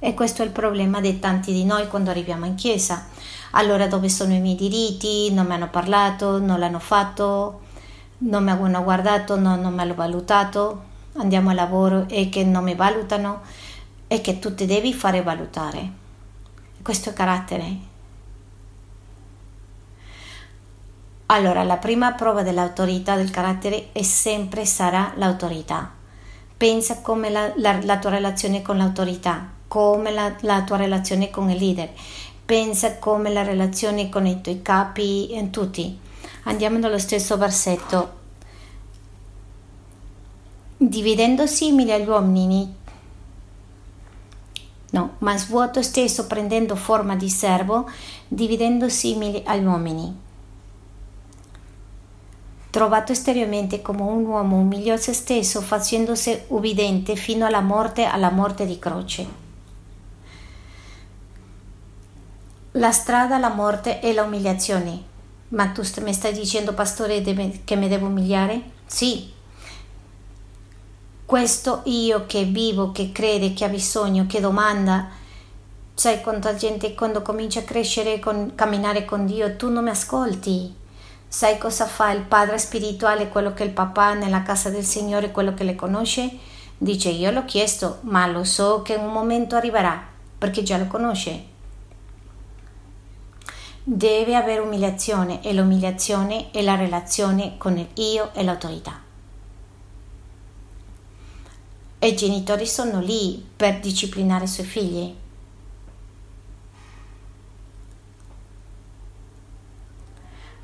e questo è il problema di tanti di noi quando arriviamo in chiesa. Allora dove sono i miei diritti? Non mi hanno parlato, non l'hanno fatto, non mi hanno guardato, no, non me l'ho valutato. andiamo a lavoro e che non mi valutano e che tu ti devi fare valutare. Questo è carattere. Allora, la prima prova dell'autorità del carattere è sempre sarà l'autorità. Pensa come la, la, la tua relazione con l'autorità, come la, la, tua relazione con il leader, pensa come la relazione con i tuoi capi e tutti. Andiamo nello stesso versetto. Dividendo simili agli uomini, no, ma svuoto stesso prendendo forma di servo, dividendo simili agli uomini Trovato esteriormente come un uomo, umiliò se stesso facendosi ubbidiente fino alla morte, alla morte di croce. La strada alla morte è l'umiliazione. Ma tu mi stai dicendo, pastore, che mi devo umiliare? Sì. Questo io che vivo, che crede, che ha bisogno, che domanda, sai quanta gente quando comincia a crescere, con, camminare con Dio, tu non mi ascolti Sai cosa fa il padre spirituale, quello che il papà nella casa del Signore, quello che le conosce? Dice io l'ho chiesto, ma lo so che un momento arriverà, perché già lo conosce. Deve avere umiliazione e l'umiliazione è la relazione con il io e l'autorità. E i genitori sono lì per disciplinare i suoi figli,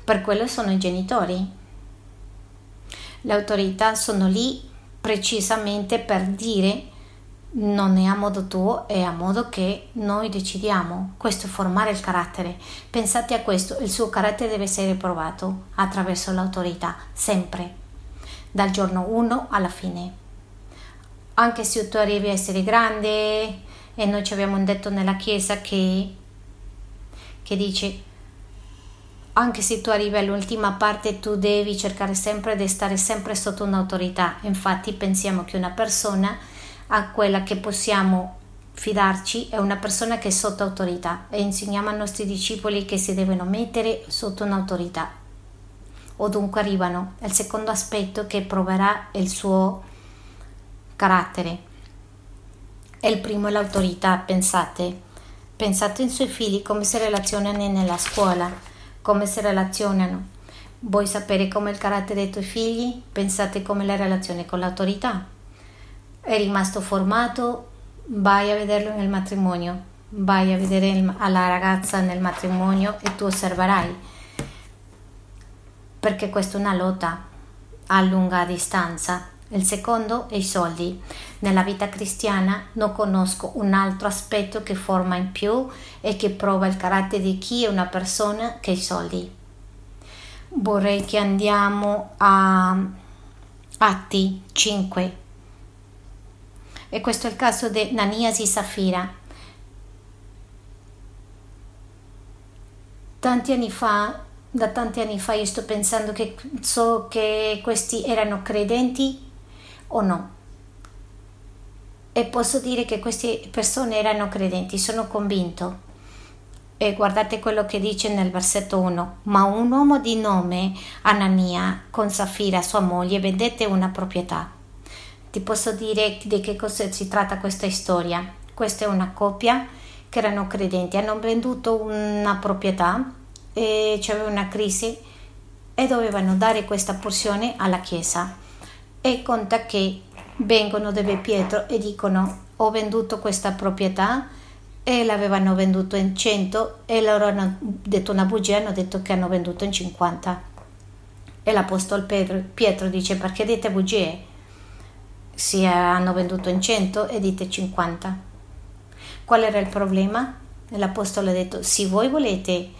Per quello sono i genitori. Le autorità sono lì precisamente per dire non è a modo tuo, è a modo che noi decidiamo. Questo è formare il carattere. Pensate a questo, il suo carattere deve essere provato attraverso l'autorità, sempre, dal giorno 1 alla fine. Anche se tu arrivi a essere grande e noi ci abbiamo detto nella chiesa che, che dice anche se tu arrivi all'ultima parte, tu devi cercare sempre di stare sempre sotto un'autorità. Infatti pensiamo che una persona a quella che possiamo fidarci è una persona che è sotto autorità e insegniamo ai nostri discepoli che si devono mettere sotto un'autorità o dunque arrivano. È il secondo aspetto che proverà il suo carattere. E il primo è l'autorità, pensate. Pensate ai suoi figli come si relazionano nella scuola come si relazionano. Vuoi sapere come è il carattere dei tuoi figli? Pensate come la relazione con l'autorità. È rimasto formato? Vai a vederlo nel matrimonio, vai a vedere il, alla ragazza nel matrimonio e tu osserverai. Perché questa è una lotta a lunga distanza. Il secondo è i soldi. Nella vita cristiana non conosco un altro aspetto che forma in più e che prova il carattere di chi è una persona che i soldi. Vorrei che andiamo a Atti 5. E questo è il caso di Nanias e Safira. Tanti anni fa, da tanti anni fa, io sto pensando che so che questi erano credenti o no. E posso dire che queste persone erano credenti, sono convinto. E guardate quello che dice nel versetto 1. Ma un uomo di nome Anania con Safira, sua moglie, vendette una proprietà. Ti posso dire di che cosa si tratta questa storia. Questa è una coppia che erano credenti, hanno venduto una proprietà e c'era una crisi e dovevano dare questa porzione alla chiesa e conta che vengono dove Pietro e dicono ho venduto questa proprietà e l'avevano venduto in 100 e loro hanno detto una bugia, hanno detto che hanno venduto in 50. E l'Apostolo Pietro, dice perché dite bugie? Si hanno venduto in 100 e dite 50. Qual era il problema? L'Apostolo ha detto se voi volete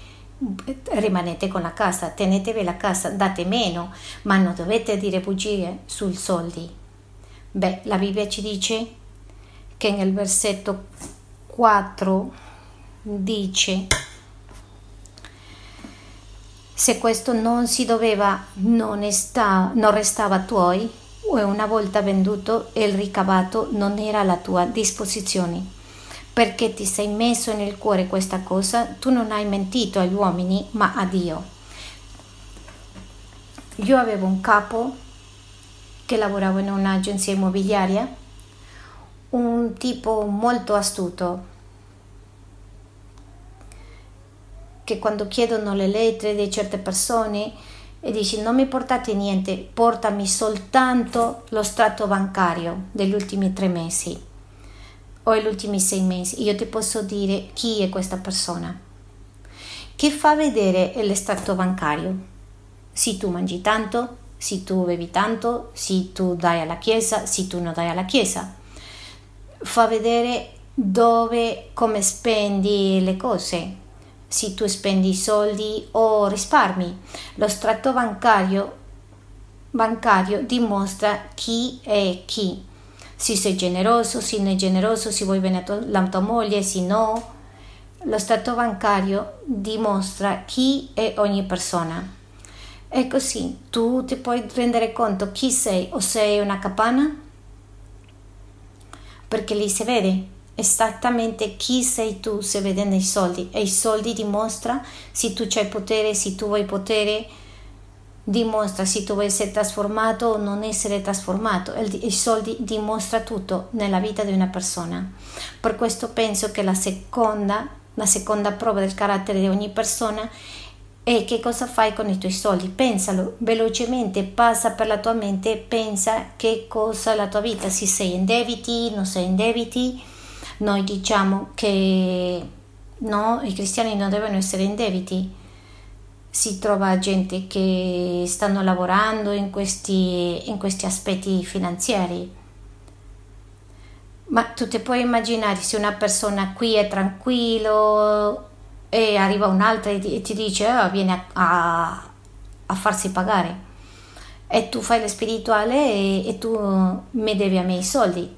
rimanete con la casa, tenetevi la casa, date meno, ma non dovete dire bugie sui soldi. Beh, la Bibbia ci dice che nel versetto 4 dice se questo non si doveva, non, sta, non restava tuoi, una volta venduto il ricavato non era alla tua disposizione perché ti sei messo nel cuore questa cosa, tu non hai mentito agli uomini, ma a Dio. Io avevo un capo che lavorava in un'agenzia immobiliaria, un tipo molto astuto che quando chiedono le lettere di certe persone e dici non mi portate niente, portami soltanto lo strato bancario degli ultimi tre mesi o gli ultimi sei mesi. Io ti posso dire chi è questa persona. Che fa vedere l'estratto bancario? Se tu mangi tanto, se tu bevi tanto, se tu dai alla chiesa, se tu non dai alla chiesa. Fa vedere dove, come spendi le cose, se tu spendi soldi o risparmi. Lo strato bancario, bancario dimostra chi è chi. Se sei generoso, se non è generoso, se vuoi bene la tua moglie, se no. Lo strato bancario dimostra chi è ogni persona. E così tu ti puoi rendere conto chi sei o sei una capanna perché lì si vede esattamente chi sei tu se vede nei soldi e i soldi dimostra se tu c'hai potere, se tu vuoi potere, dimostra se tu vuoi essere trasformato o non essere trasformato. I soldi dimostra tutto nella vita di una persona. Per questo penso che la seconda, la seconda prova del carattere di ogni persona è che cosa fai con i tuoi soldi. Pensalo velocemente, passa per la tua mente, pensa che cosa è la tua vita, se sei in debiti, non sei in debiti noi diciamo che no, i cristiani non devono essere in debiti. Si trova gente che stanno lavorando in questi, in questi aspetti finanziari. Ma tu ti puoi immaginare se una persona qui è tranquillo e arriva un'altra e ti, dice oh, vieni a, a, a, farsi pagare e tu fai lo spirituale e, e tu mi devi a me i soldi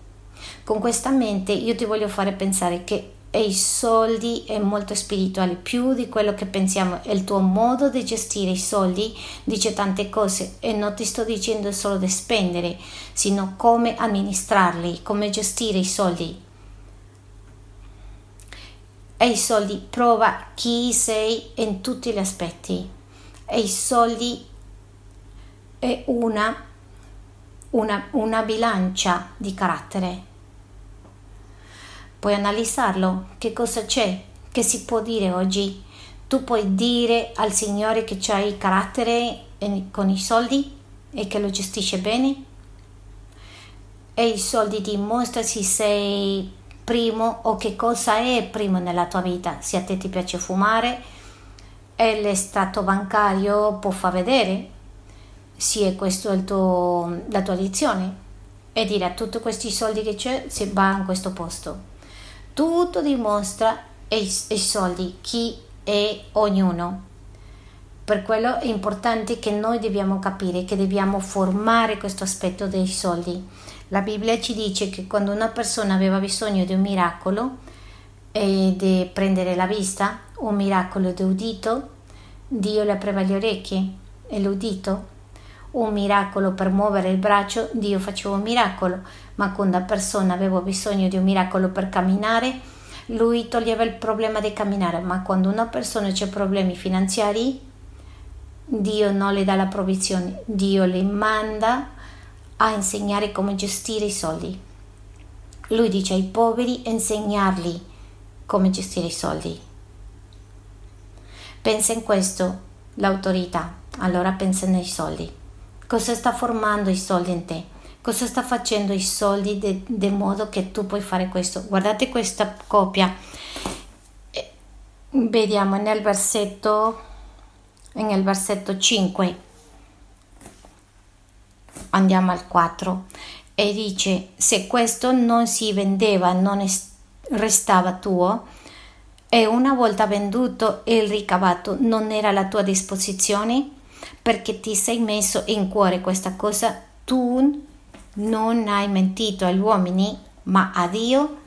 con questa mente io ti voglio fare pensare che i soldi è molto spirituale, più di quello che pensiamo. Il tuo modo di gestire i soldi dice tante cose e non ti sto dicendo solo di spendere, sino come amministrarli, come gestire i soldi. E i soldi prova chi sei in tutti gli aspetti. E i soldi è una, una, una bilancia di carattere puoi analizzarlo, che cosa c'è, che si può dire oggi. Tu puoi dire al Signore che c'hai carattere con i soldi e che lo gestisce bene? E i soldi dimostra se sei primo o che cosa è primo nella tua vita. Se a te ti piace fumare e l'estratto bancario può far vedere se è questa la tua addizione e dire a tutti questi soldi che c'è si va in questo posto tutto dimostra i, i soldi, chi è ognuno. Per quello è importante che noi dobbiamo capire che dobbiamo formare questo aspetto dei soldi. La Bibbia ci dice che quando una persona aveva bisogno di un miracolo e di prendere la vista, un miracolo di udito, Dio le apriva le orecchie e l'udito. Un miracolo per muovere il braccio, Dio faceva un miracolo ma quando la persona aveva bisogno di un miracolo per camminare, lui toglieva il problema di camminare, ma quando una persona ha problemi finanziari, Dio non le dà la provvigione, Dio le manda a insegnare come gestire i soldi. Lui dice ai poveri insegnarli come gestire i soldi. Pensa in questo l'autorità, allora pensa nei soldi. Cosa sta formando i soldi in te? cosa sta facendo i soldi de, de modo che tu puoi fare questo. Guardate questa copia. Eh, vediamo nel versetto, nel versetto 5. Andiamo al 4 e dice se questo non si vendeva non restava tuo e una volta venduto il ricavato non era a tua disposizione perché ti sei messo in cuore questa cosa tu non hai mentito agli uomini, ma a Dio.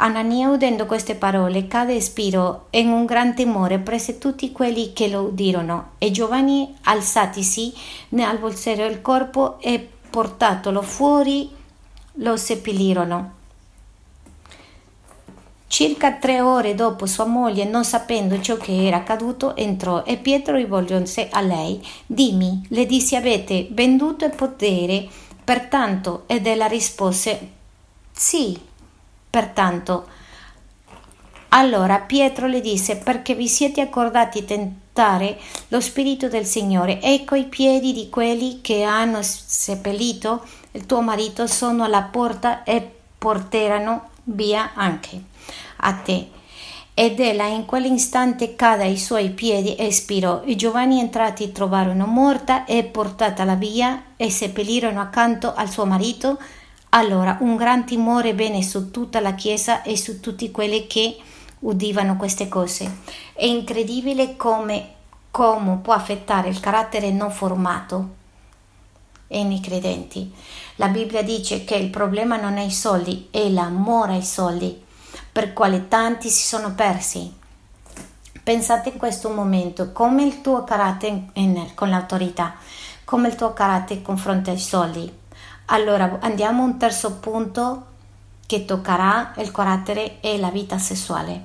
Anania, udendo queste parole, cade e spiro in un gran timore prese tutti quelli che lo udirono, e Giovanni, alzatisi, ne avvolsero il corpo e portatolo fuori lo seppellirono. Circa tre ore dopo sua moglie, non sapendo ciò che era accaduto, entrò e Pietro rivolgendosi a lei, dimmi, le disse avete venduto il potere, pertanto, ed ella rispose, sì, pertanto. Allora Pietro le disse, perché vi siete accordati tentare lo Spirito del Signore, ecco i piedi di quelli che hanno seppellito il tuo marito sono alla porta e porteranno via anche a te. Ed ella in quell'istante cade ai suoi piedi e espirò. I giovani entrati trovarono morta e portatala via e seppellirono accanto al suo marito. Allora un gran timore venne su tutta la chiesa e su tutti quelli che udivano queste cose. È incredibile come, come può affettare il carattere non formato nei credenti. La Bibbia dice che il problema non è i soldi, è l'amore ai soldi, per quale tanti si sono persi. Pensate in questo momento come il tuo carattere in, con l'autorità, come il tuo carattere confronta ai soldi. Allora andiamo a un terzo punto che toccherà il carattere e la vita sessuale.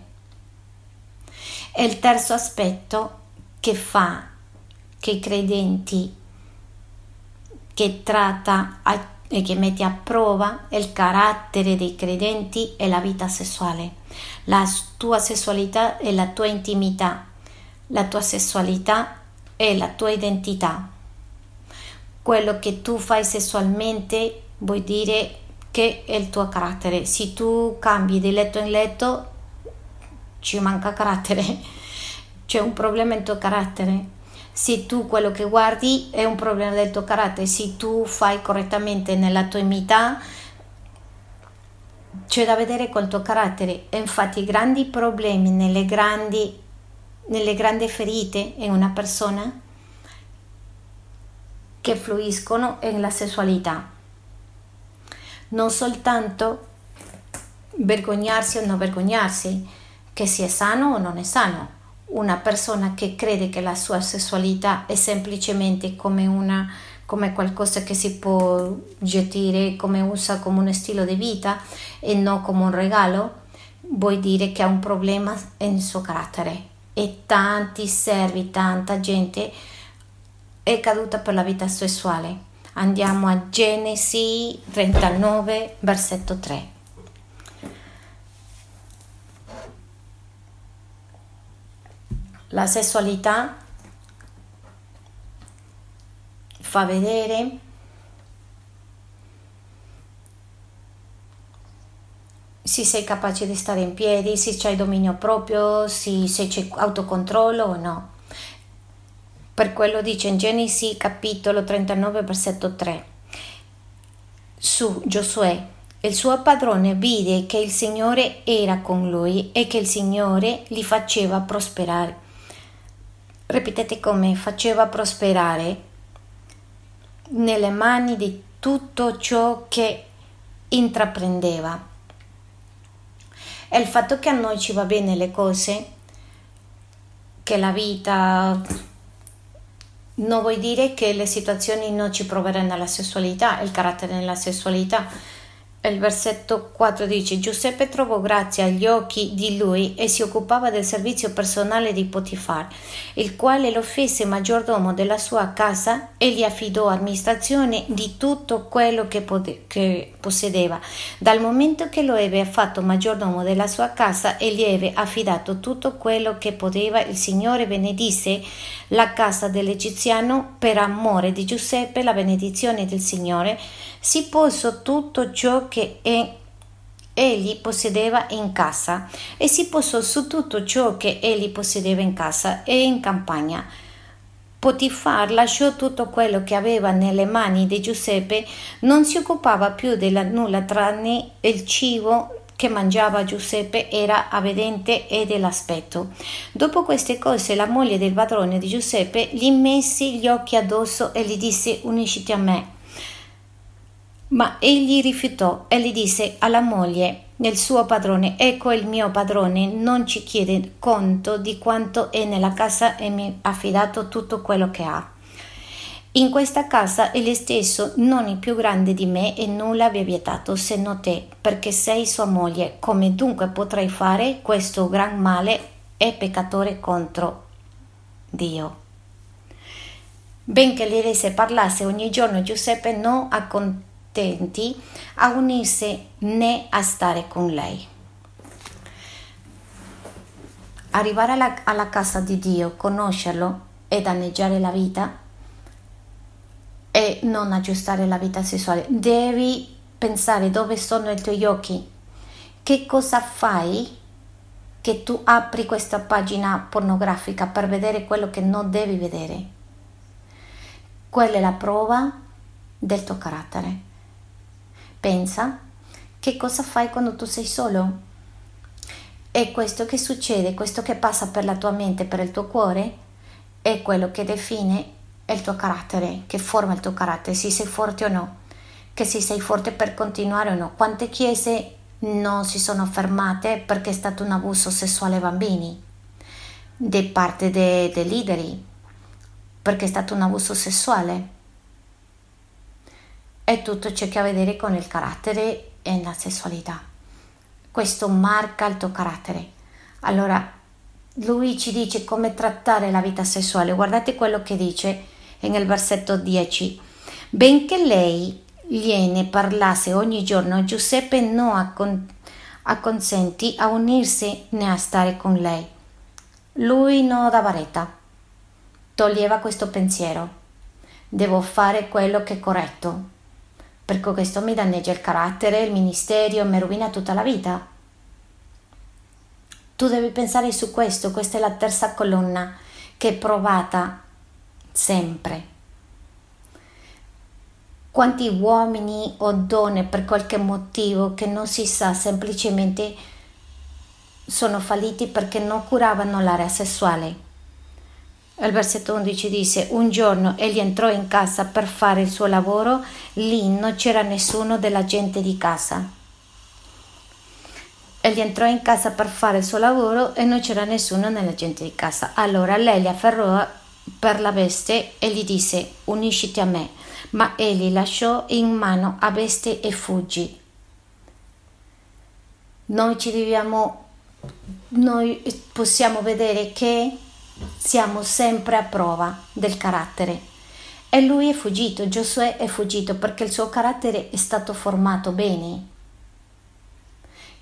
È il terzo aspetto che fa che i credenti che tratta e che mette a prova il carattere dei credenti e la vita sessuale, la tua sessualità e la tua intimità, la tua sessualità e la tua identità. Quello che tu fai sessualmente vuol dire che è il tuo carattere. Se tu cambi di letto in letto, ci manca carattere, c'è un problema in tuo carattere se tu quello che guardi è un problema del tuo carattere, se tu fai correttamente nella tua imità, c'è da vedere col tuo carattere. E infatti i grandi problemi nelle grandi, nelle grandi ferite in una persona che fluiscono nella sessualità. Non soltanto vergognarsi o non vergognarsi, che sia sano o non è sano, una persona che crede che la sua sessualità è semplicemente come una come qualcosa che si può gestire, come usa come uno stile di vita e non come un regalo, vuol dire che ha un problema nel suo carattere. E tanti servi, tanta gente è caduta per la vita sessuale. Andiamo a Genesi 39, versetto 3. La sessualità fa vedere se sei capace di stare in piedi, se c'hai dominio proprio, se, se c'è autocontrollo o no. Per quello dice in Genesi capitolo 39 versetto 3 su Giosuè il suo padrone vide che il Signore era con lui e che il Signore li faceva prosperare ripetete come faceva prosperare nelle mani di tutto ciò che intraprendeva. E il fatto che a noi ci va bene le cose, che la vita non vuol dire che le situazioni non ci proveranno nella sessualità, il carattere nella sessualità, il versetto 4 dice Giuseppe trovò grazia agli occhi di lui e si occupava del servizio personale di Potifar, il quale lo fece maggiordomo della sua casa e gli affidò amministrazione di tutto quello che, pod- che possedeva. Dal momento che lo ebbe fatto maggiordomo della sua casa e gli ebbe affidato tutto quello che poteva, il Signore benedisse la casa dell'Egiziano per amore di Giuseppe, la benedizione del Signore si posò tutto ciò che egli possedeva in casa e si posò su tutto ciò che egli possedeva in casa e in campagna. Potifar lasciò tutto quello che aveva nelle mani di Giuseppe, non si occupava più di nulla tranne il cibo che mangiava Giuseppe era avvedente e dell'aspetto. Dopo queste cose la moglie del padrone di Giuseppe gli messi gli occhi addosso e gli disse unisciti a me. Ma egli rifiutò e gli disse alla moglie del suo padrone, ecco il mio padrone non ci chiede conto di quanto è nella casa e mi ha affidato tutto quello che ha. In questa casa egli stesso non è più grande di me e nulla vi ha vietato se non te, perché sei sua moglie. Come dunque potrai fare questo gran male e peccatore contro Dio? Benché l'Irese parlasse ogni giorno, Giuseppe non accontenti a unirsi né a stare con lei. Arrivare alla, alla casa di Dio, conoscerlo e danneggiare la vita e non aggiustare la vita sessuale. Devi pensare dove sono i tuoi occhi, che cosa fai che tu apri questa pagina pornografica per vedere quello che non devi vedere. Quella è la prova del tuo carattere. Pensa che cosa fai quando tu sei solo. E questo che succede, questo che passa per la tua mente, per il tuo cuore, è quello che define è il tuo carattere, che forma il tuo carattere, se sei forte o no, che se sei forte per continuare o no. Quante chiese non si sono fermate perché è stato un abuso sessuale ai bambini da parte dei de leader, perché è stato un abuso sessuale. E tutto c'è che a vedere con il carattere e la sessualità. Questo marca il tuo carattere. Allora, lui ci dice come trattare la vita sessuale. Guardate quello che dice nel versetto 10. Benché lei gliene parlasse ogni giorno, Giuseppe non accon- acconsentì a unirsi né a stare con lei. Lui non dava retta. Toglieva questo pensiero. Devo fare quello che è corretto, perché questo mi danneggia il carattere, il ministero, mi rovina tutta la vita. Tu devi pensare su questo, questa è la terza colonna che è provata sempre. Quanti uomini o donne per qualche motivo che non si sa semplicemente sono falliti perché non curavano l'area sessuale. Il versetto 11 dice: Un giorno egli entrò in casa per fare il suo lavoro, lì non c'era nessuno della gente di casa. Egli entrò in casa per fare il suo lavoro e non c'era nessuno nella gente di casa. Allora lei li afferrò per la veste e gli disse unisciti a me, ma egli lasciò in mano a veste e fuggì. Noi ci dobbiamo, noi possiamo vedere che siamo sempre a prova del carattere. E lui è fuggito, Giosuè è fuggito perché il suo carattere è stato formato bene.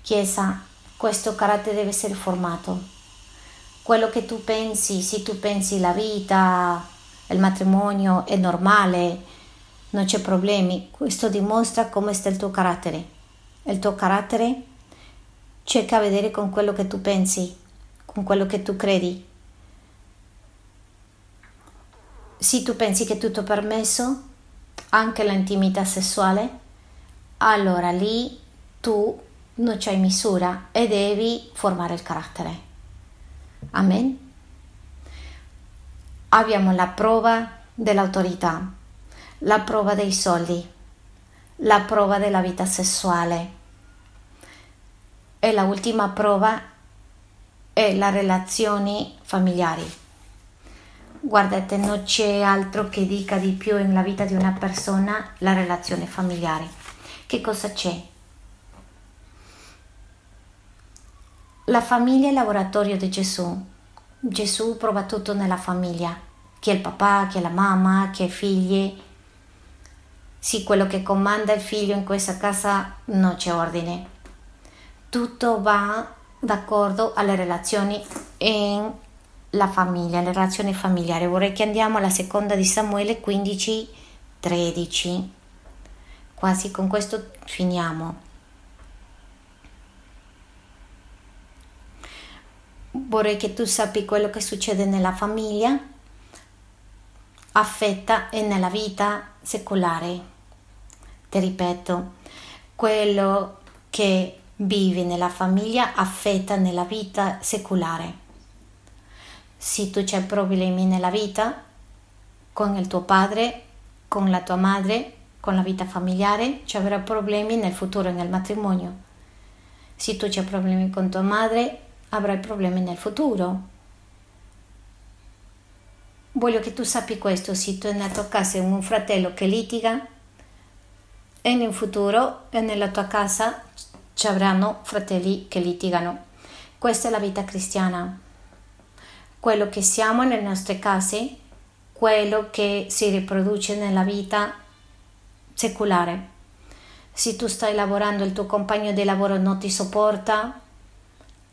Chiesa, questo carattere deve essere formato quello che tu pensi, se tu pensi la vita, il matrimonio è normale, non c'è problemi, questo dimostra come sta il tuo carattere. Il tuo carattere cerca a vedere con quello che tu pensi, con quello che tu credi. Se tu pensi che è tutto permesso, anche l'intimità sessuale, allora lì tu non c'hai misura e devi formare il carattere. Amen. Abbiamo la prova dell'autorità, la prova dei soldi, la prova della vita sessuale e la ultima prova è la relazione familiare. Guardate, non c'è altro che dica di più nella vita di una persona la relazione familiare. Che cosa c'è? La famiglia è il laboratorio di Gesù. Gesù prova tutto nella famiglia. Chi è il papà, chi è la mamma, chi è i figli. Sì, quello che comanda il figlio in questa casa non c'è ordine. Tutto va d'accordo alle relazioni in la famiglia, le relazioni familiari. Vorrei che andiamo alla seconda di Samuele 15, 13. Quasi con questo finiamo. Vorrei che tu sappi quello che succede nella famiglia affetta e nella vita secolare. Ti ripeto, quello che vivi nella famiglia affetta nella vita secolare. Se tu c'hai problemi nella vita con il tuo padre, con la tua madre, con la vita familiare, ci avrà problemi nel futuro nel matrimonio. Se tu c'hai problemi con tua madre, avrai problemi nel futuro. Voglio che tu sappi questo, se tu nella tua casa hai un fratello che litiga, e nel futuro e nella tua casa ci avranno fratelli che litigano. Questa è la vita cristiana. Quello che siamo nelle nostre case, quello che si riproduce nella vita secolare. Se tu stai lavorando, il tuo compagno di lavoro non ti sopporta,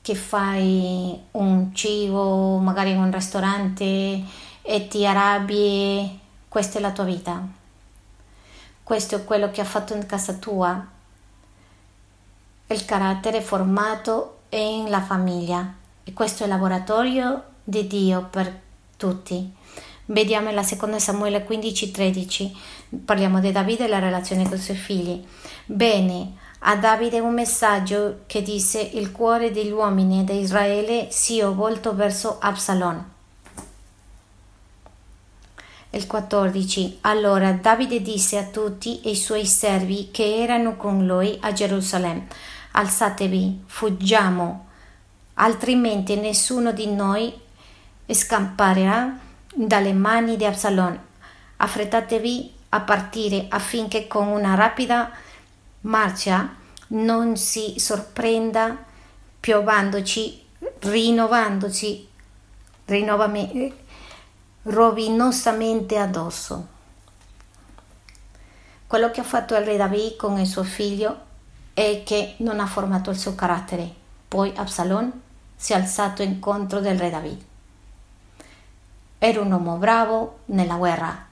che fai un cibo, magari in un ristorante e ti arrabbi, questa è la tua vita. Questo è quello che ha fatto in casa tua. Il carattere formato in la famiglia. E questo è il laboratorio di Dio per tutti. Vediamo la seconda Samuele 15-13, parliamo di Davide e la relazione con i suoi figli. Bene, a Davide un messaggio che disse il cuore degli uomini di Israele si è volto verso Absalom. Il 14. Allora Davide disse a tutti i suoi servi che erano con lui a Gerusalemme, alzatevi, fuggiamo, altrimenti nessuno di noi scamperà dalle mani di Absalom. Affrettatevi a partire affinché con una rapida marcia non si sorprenda piovandoci, rinnovandoci, rovinosamente addosso. Quello che ha fatto il re David con il suo figlio è che non ha formato il suo carattere. Poi Absalom si è alzato incontro del re David. Era un uomo bravo nella guerra,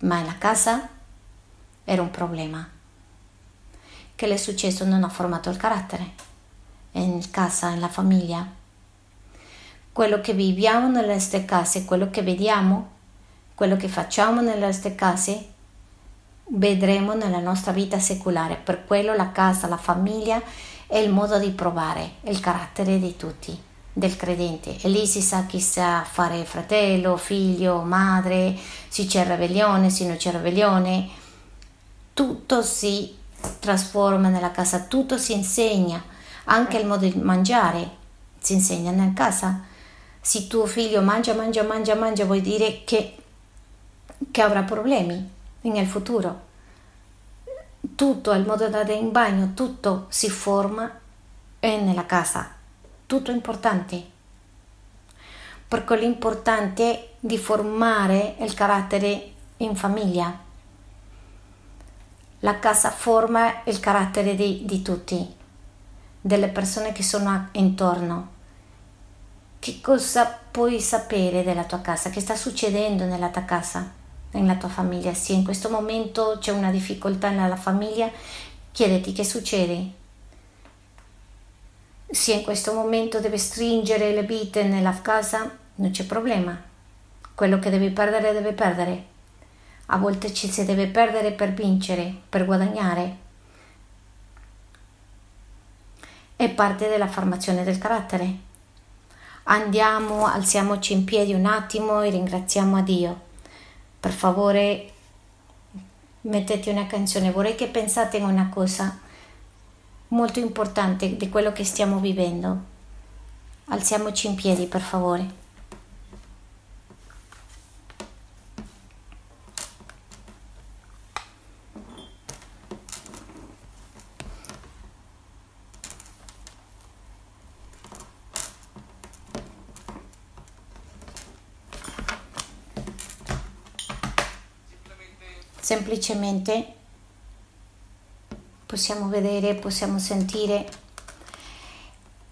ma nella casa era un problema. Che le è successo? Non ha formato il carattere. In casa, nella famiglia. Quello che viviamo nelle nostre case, quello che vediamo, quello che facciamo nelle nostre case, vedremo nella nostra vita secolare. Per quello la casa, la famiglia è il modo di provare il carattere di tutti del credente e lì si sa chi sa fare fratello, figlio, madre, se c'è ribellione, se non c'è ribellione, tutto si trasforma nella casa, tutto si insegna, anche il modo di mangiare si insegna nella casa. Se tuo figlio mangia, mangia, mangia, mangia, vuol dire che, che avrà problemi nel futuro. Tutto, il modo di andare in bagno, tutto si forma nella casa tutto importante. Perché l'importante è di formare il carattere in famiglia. La casa forma il carattere di, di tutti, delle persone che sono intorno. Che cosa puoi sapere della tua casa? Che sta succedendo nella tua casa, nella tua famiglia? Se in questo momento c'è una difficoltà nella famiglia, chiediti che succede, se in questo momento deve stringere le vite nella casa, non c'è problema. Quello che devi perdere, deve perdere. A volte ci si deve perdere per vincere, per guadagnare. È parte della formazione del carattere. Andiamo, alziamoci in piedi un attimo e ringraziamo a Dio. Per favore, mettete una canzone. Vorrei che pensate in una cosa molto importante di quello che stiamo vivendo. Alziamoci in piedi, per favore. Semplicemente possiamo vedere, possiamo sentire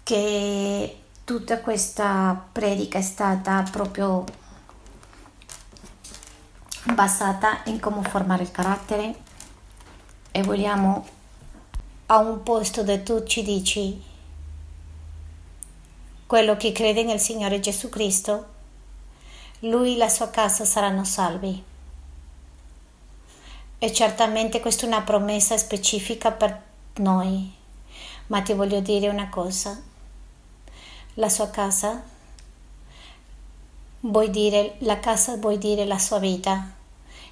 che tutta questa predica è stata proprio basata in come formare il carattere e vogliamo a un posto dove tu ci dici quello che crede nel Signore Gesù Cristo, lui e la sua casa saranno salvi. E certamente questa è una promessa specifica per noi, ma ti voglio dire una cosa. La sua casa vuoi dire la casa vuoi dire la sua vita.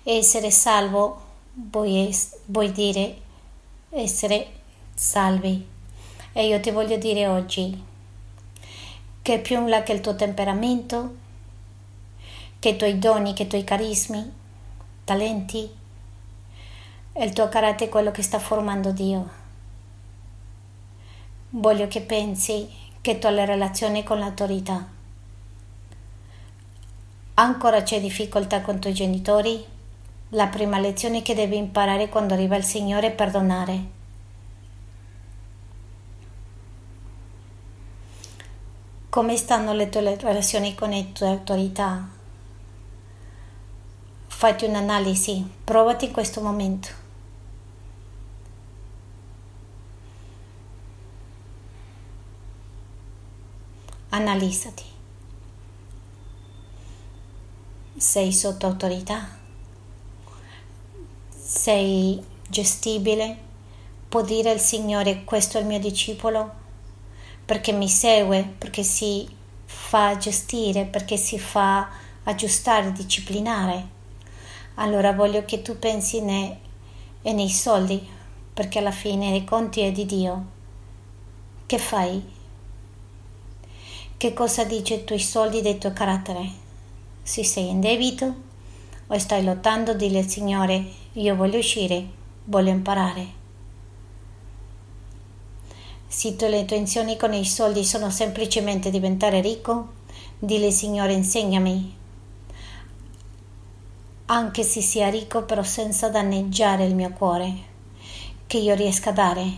Essere salvo vuoi, es, vuoi dire essere salvi. E io ti voglio dire oggi che più in là che il tuo temperamento, che i tuoi doni, che i tuoi carismi, talenti, è il tuo carattere quello che sta formando Dio. Voglio che pensi che tu hai la relazione con l'autorità. Ancora c'è difficoltà con i tuoi genitori? La prima lezione che devi imparare quando arriva il Signore è perdonare. Come stanno le tue relazioni con le tue autorità? Fatti un'analisi, provati in questo momento. Analizzati. Sei sotto autorità? Sei gestibile? Può dire il Signore questo è il mio discepolo? Perché mi segue, perché si fa gestire, perché si fa aggiustare, disciplinare. Allora voglio che tu pensi ne, e nei soldi, perché alla fine dei conti è di Dio. Che fai? Che cosa dice i tuoi soldi del tuo carattere? Se sei in debito o stai lottando, dile al Signore, io voglio uscire, voglio imparare. Se le intenzioni con i soldi sono semplicemente diventare ricco, dile Signore insegnami, anche se sia ricco però senza danneggiare il mio cuore, che io riesca a dare.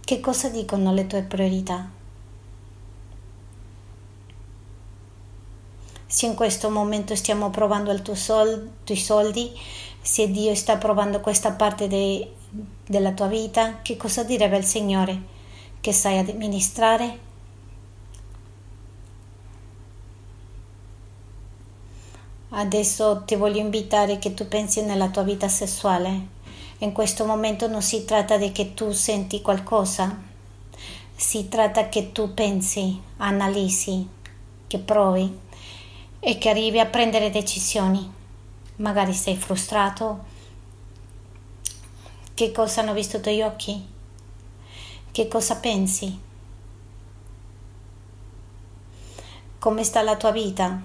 Che cosa dicono le tue priorità? Se in questo momento stiamo provando i tuoi soldi, se Dio sta provando questa parte de, della tua vita, che cosa direbbe il Signore? Che sai amministrare? Adesso ti voglio invitare che tu pensi nella tua vita sessuale. In questo momento non si tratta di che tu senti qualcosa, si tratta che tu pensi, analizzi, che provi e che arrivi a prendere decisioni. Magari sei frustrato. Che cosa hanno visto i tuoi occhi? Che cosa pensi? Come sta la tua vita?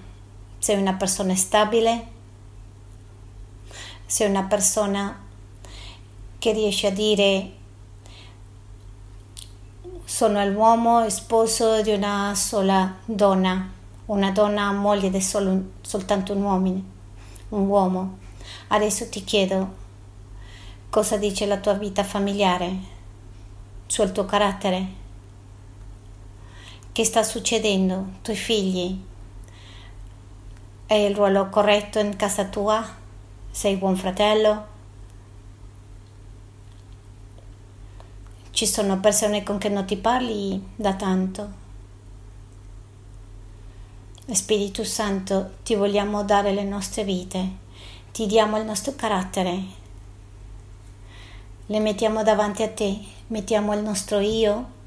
Sei una persona stabile? Sei una persona che riesce a dire sono l'uomo sposo di una sola donna una donna moglie di solo, soltanto un uomo, un uomo. Adesso ti chiedo cosa dice la tua vita familiare sul tuo carattere. Che sta succedendo? I tuoi figli? È il ruolo corretto in casa tua? Sei buon fratello? Ci sono persone con cui non ti parli da tanto? Spirito Santo, ti vogliamo dare le nostre vite, ti diamo il nostro carattere, le mettiamo davanti a te, mettiamo il nostro io.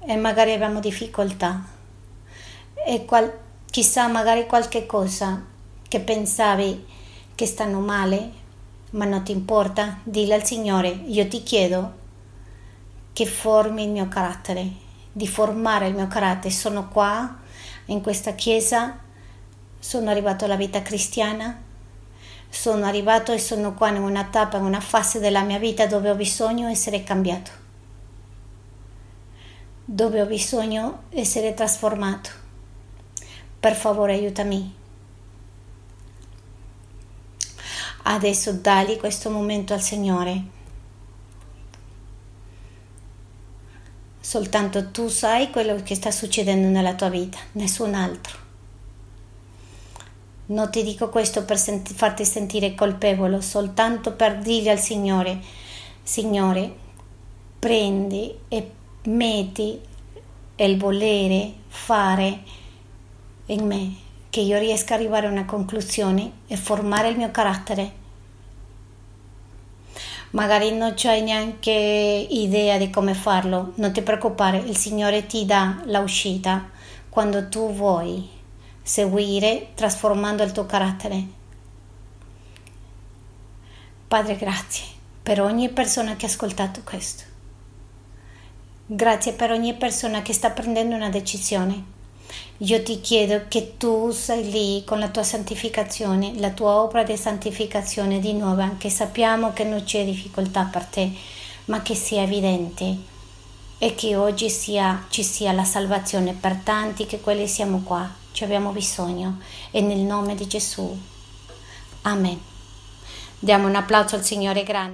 E magari abbiamo difficoltà. E qual- chissà magari qualche cosa che pensavi che stanno male, ma non ti importa, dille al Signore, io ti chiedo che formi il mio carattere di formare il mio carattere. Sono qua, in questa chiesa, sono arrivato alla vita cristiana, sono arrivato e sono qua in una tappa, in una fase della mia vita dove ho bisogno essere cambiato, dove ho bisogno essere trasformato. Per favore aiutami. Adesso dai questo momento al Signore Soltanto tu sai quello che sta succedendo nella tua vita, nessun altro. Non ti dico questo per senti- farti sentire colpevole, soltanto per dire al Signore, Signore, prendi e metti il volere fare in me, che io riesca ad arrivare a una conclusione e formare il mio carattere magari non c'hai neanche idea di come farlo, non ti preoccupare, il Signore ti dà l'uscita quando tu vuoi seguire trasformando il tuo carattere. Padre, grazie per ogni persona che ha ascoltato questo. Grazie per ogni persona che sta prendendo una decisione. Io ti chiedo che tu sei lì con la tua santificazione, la tua opera di santificazione di nuovo, anche sappiamo che non c'è difficoltà per te, ma che sia evidente e che oggi sia, ci sia la salvazione per tanti che quelli siamo qua, ci abbiamo bisogno e nel nome di Gesù. Amen. Diamo un applauso al Signore grande.